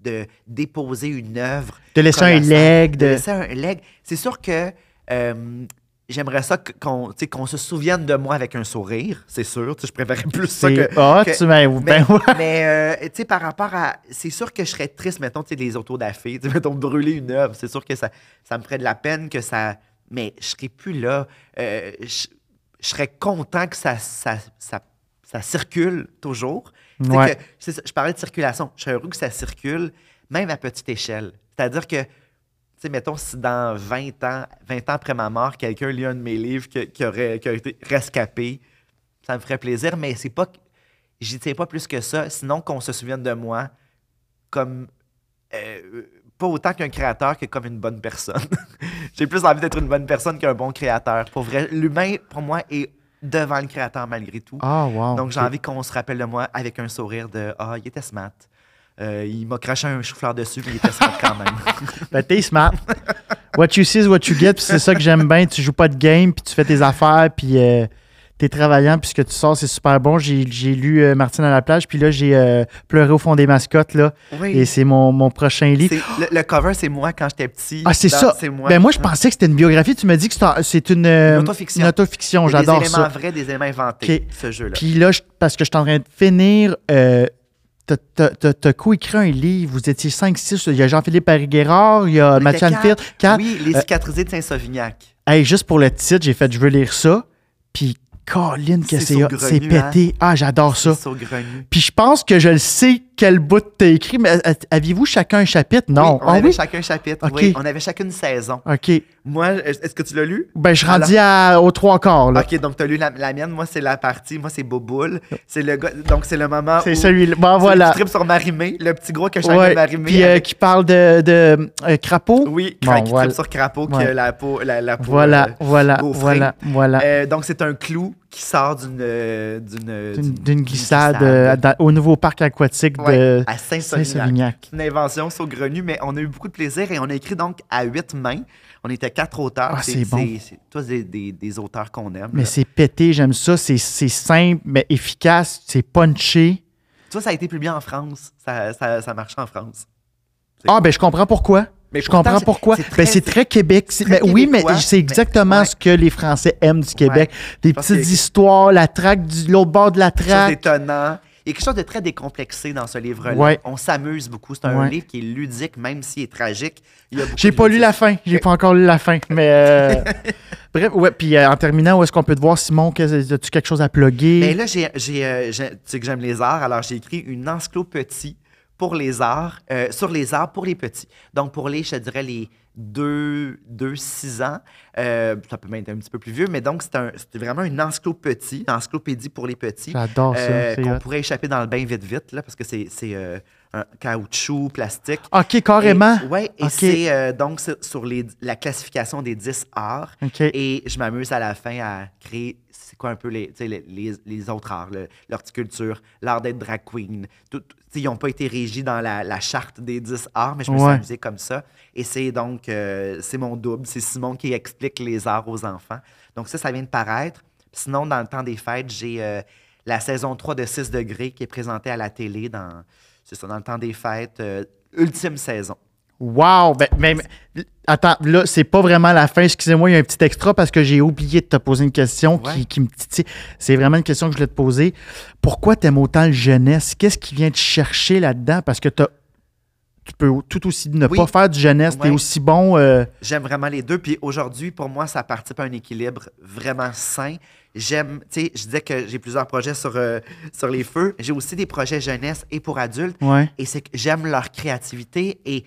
de déposer une œuvre. de laisser un leg, de de. laisser un leg. C'est sûr que euh, j'aimerais ça qu'on se souvienne de moi avec un sourire, c'est sûr. Je préférerais plus ça que. que- tu ben, Mais, ben ouais. mais, euh, tu sais, par rapport à. C'est sûr que je serais triste, mettons, tu sais, les tu sais, mettons, brûler une œuvre. C'est sûr que ça, ça me ferait de la peine que ça. Mais je serais plus là. Euh, je, je serais content que ça, ça, ça, ça circule toujours. Ouais. que- je parlais de circulation. Je serais heureux que ça circule, même à petite échelle. C'est-à-dire que, sais, mettons, si dans 20 ans, 20 ans après ma mort, quelqu'un lit un de mes livres qui, qui aurait, qui a été rescapé, ça me ferait plaisir, mais c'est pas. J'y tiens pas plus que ça, sinon qu'on se souvienne de moi comme. euh, pas autant qu'un créateur que comme une bonne personne. J'ai plus envie d'être une bonne personne qu'un bon créateur. Pour vrai, l'humain, pour moi, est devant le créateur malgré tout. Ah, wow. Donc, j'ai envie qu'on se rappelle de moi avec un sourire de Ah, il était smart. Euh, il m'a craché un chou-fleur dessus, mais il était smart quand même. Ben, t'es smart. what you see is what you get, puis c'est ça que j'aime bien. Tu joues pas de game, puis tu fais tes affaires, puis euh, t'es travaillant, puis ce que tu sors, c'est super bon. J'ai j'ai lu euh, Martine à la plage, puis là, j'ai pleuré au fond des mascottes, là, Oui. et c'est mon, mon prochain livre. Le, le cover, c'est moi quand j'étais petit. Ah, c'est ça. Moi. Ben, moi, je pensais que c'était une biographie. Tu me dis que c'est un- c'est une, Une autofiction. une autofiction. J'adore Des éléments ça. vrais, des éléments inventés, ce jeu-là. Puis là, parce que je suis en train de finir, t'as- co-écrit un livre. Vous étiez 5-6. Il y a Jean-Philippe Paris-Guérard, il y a Mathieu. Anfield. Oui, les Euh, cicatrisés de Saint-Sauvignac. Hey, juste pour le titre, j'ai fait, je veux lire ça. Puis, Colin, que C'est pété. Ah, j'adore ça. Puis je pense que je le sais quel bout t'as écrit, mais aviez-vous chacun un chapitre? Non. Oui, on Ah avait oui? chacun un chapitre. Oui, on avait chacune une saison. OK. Moi, est-ce que tu l'as lu? Ben, je rendis à, aux trois quarts, là. Ok, donc tu as lu la, la mienne. Moi, c'est la partie. Moi, c'est Boboule. C'est le gars. Donc, c'est le moment. C'est où celui-là. Bon, voilà. sur Marimé, le petit gros que chacun Ouais. Marimé. Puis euh, qui parle de, de euh, crapaud. Oui, Bon, qui voilà. tripe sur Crapaud, qui Ouais. a la peau. La, la peau Voilà, euh, voilà, voilà, voilà. Euh, donc, c'est un clou qui sort d'une. euh, d'une D'une d'une glissade, euh, dans- au nouveau parc aquatique Ouais, de à. Saint-Sauvignac. une invention saugrenue, mais on a eu beaucoup de plaisir et on a écrit donc à huit mains. On était quatre auteurs. Ah, c'est bon. C'est tous des, des- des auteurs qu'on aime. Mais c'est pété, j'aime ça. C'est simple, mais efficace. C'est punché. Ça, ça a été publié en France. Ça, ça, ça marchait en France. Ah, cool. ben je comprends pourquoi. Mais je comprends c'est- pourquoi. c'est Ben, très- c'est très Québec. C'est- très ben oui, mais c'est exactement ce que les Français aiment du Québec. Des petites que- histoires, la traque du l'autre bord de la traque. d'étonnant. Il y a quelque chose de très décomplexé dans ce livre-là. Ouais. On s'amuse beaucoup. C'est un Ouais. livre qui est ludique, même s'il est tragique. J'ai pas lu la fin. J'ai pas encore lu la fin. Mais euh, bref, ouais. Puis euh, en terminant, où est-ce qu'on peut te voir, Simon? Qu'est-ce- As-tu quelque chose à plugger? Mais là, j'ai, euh, j'ai- tu sais que j'aime les arts, alors j'ai écrit une encyclopédie pour les arts, euh, sur les arts pour les petits. Donc, pour les, je te dirais, les 2-6 ans, euh, ça peut même être un petit peu plus vieux, mais donc, c'est, un, c'est vraiment une encyclopédie, une encyclopédie pour les petits. J'adore ça. euh, c'est qu'on hot. pourrait échapper dans le bain vite, vite, là, parce que c'est, c'est euh, un caoutchouc, plastique. OK, carrément. Oui, et Ok. c'est euh, donc c'est sur les, la classification des 10 arts. OK. Et je m'amuse à la fin à créer, c'est quoi un peu les, les, les- les autres arts, le- l'horticulture, l'art d'être drag queen. Tout- ils n'ont pas été régis dans la, la charte des 10 arts, mais je me suis Ouais. amusé comme ça. Et c'est donc, euh, c'est mon double, c'est Simon qui explique les arts aux enfants. Donc ça, ça vient de paraître. Sinon, dans le temps des fêtes, j'ai euh, la saison 3 de 6 degrés qui est présentée à la télé dans, c'est ça, dans le temps des fêtes, euh, ultime saison. Wow! Ben, attends, là, c'est pas vraiment la fin. Excusez-moi, il y a un petit extra parce que j'ai oublié de te poser une question qui, Ouais. qui me titille. C'est vraiment une question que je voulais te poser. Pourquoi t'aimes autant le jeunesse? Qu'est-ce qui vient te chercher là-dedans? Parce que t'as- tu peux tout aussi ne Oui. pas faire du jeunesse. T'es Ouais. aussi bon. euh, J'aime vraiment les deux. Puis aujourd'hui, pour moi, ça participe à un équilibre vraiment sain. J'aime, tu sais, je disais que j'ai plusieurs projets sur, euh, sur les feux. J'ai aussi des projets jeunesse et pour adultes. ouais. Et c'est que j'aime leur créativité et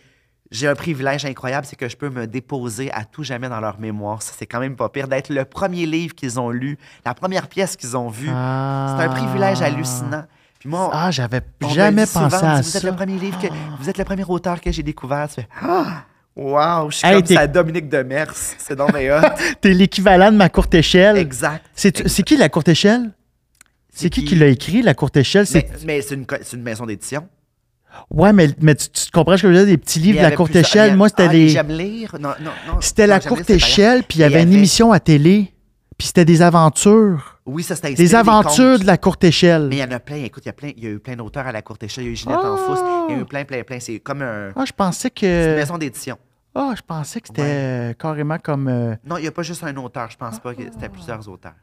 j'ai un privilège incroyable, c'est que je peux me déposer à tout jamais dans leur mémoire. Ça, c'est quand même pas pire d'être le premier livre qu'ils ont lu, la première pièce qu'ils ont vue. Ah. C'est un privilège hallucinant. Puis moi, Ah, j'avais jamais souvent, pensé à dit, vous êtes le premier livre que, vous êtes le premier auteur que j'ai découvert. Tu fais, ah, wow, je suis Hey, comme ça Dominique Demers. C'est donc. T'es l'équivalent de ma courte échelle. exact. C'est qui la courte échelle? C'est qui qui? l'a écrit, la courte échelle? Mais, mais c'est une, une maison d'édition. Ouais, mais, mais tu, tu comprends ce que je veux dire? Des petits livres de la courte échelle. Moi, c'était les. J'aime lire. Non, non, non. C'était la courte échelle, puis il y avait une émission à télé. Puis c'était des aventures. Oui, ça, c'était Des aventures de la courte échelle. Mais il y en a plein. Écoute, il y a, plein, il y a eu plein d'auteurs à la courte échelle. Il y a eu Ginette Ah! Enfousse. Il y a eu plein, plein, plein. C'est comme un, Ah, je pensais c'est une que. maison d'édition. Ah, je pensais que c'était carrément comme. euh, Non, il n'y a pas juste un auteur. Je pense pas que c'était plusieurs auteurs.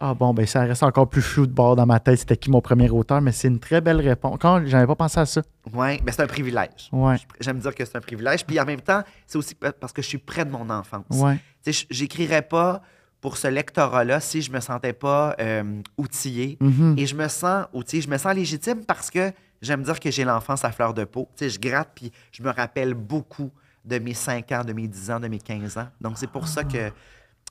Ah bon, ben ça reste encore plus flou de bord dans ma tête. C'était qui mon premier auteur, mais c'est une très belle réponse. Quand j'avais pas pensé à ça. Oui, mais c'est un privilège. Ouais. J'aime dire que c'est un privilège. Puis en même temps, c'est aussi pa- parce que je suis près de mon enfance. Ouais. Tu sais, j- j'écrirais pas pour ce lectorat-là si je me sentais pas euh, outillé. Mhm. Et je me sens outillé, je me sens légitime parce que j'aime dire que j'ai l'enfance à fleur de peau. Tu sais, je gratte puis je me rappelle beaucoup de mes 5 ans, de mes 10 ans, de mes 15 ans. Donc c'est pour ça que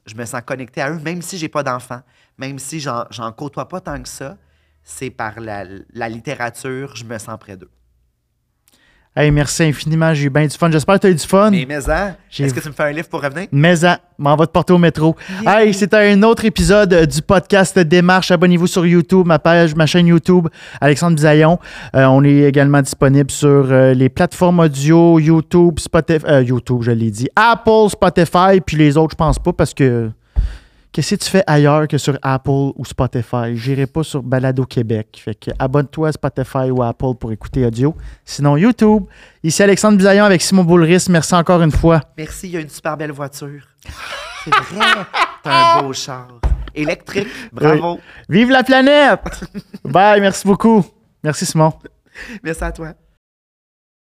je me sens connecté à eux, même si j'ai pas d'enfants, même si j'en côtoie pas tant que ça. C'est par la, la littérature, je me sens près d'eux. Hey, merci infiniment. J'ai eu bien du fun. J'espère que tu as eu du fun. Mais mais hein, est-ce que tu me fais un livre pour revenir? Mais en, m'en va te porter au métro. Yeah. Hey, c'était un autre épisode euh, du podcast Démarche. Abonnez-vous sur YouTube, ma page, ma chaîne YouTube, Alexandre Bisaillon. Euh, on est également disponible sur euh, les plateformes audio, YouTube, Spotify, euh, YouTube, je l'ai dit, Apple, Spotify, puis les autres, je pense pas parce que qu'est-ce que tu fais ailleurs que sur Apple ou Spotify? J'irai pas sur Balado Québec. Fait que abonne-toi à Spotify ou Apple pour écouter audio. Sinon, YouTube. Ici Alexandre Bisaillon avec Simon Boulris. Merci encore une fois. Merci, il y a une super belle voiture. C'est vrai, t'as un beau char. Électrique, bravo. Vive la planète! Bye, merci beaucoup. Merci Simon. Merci à toi.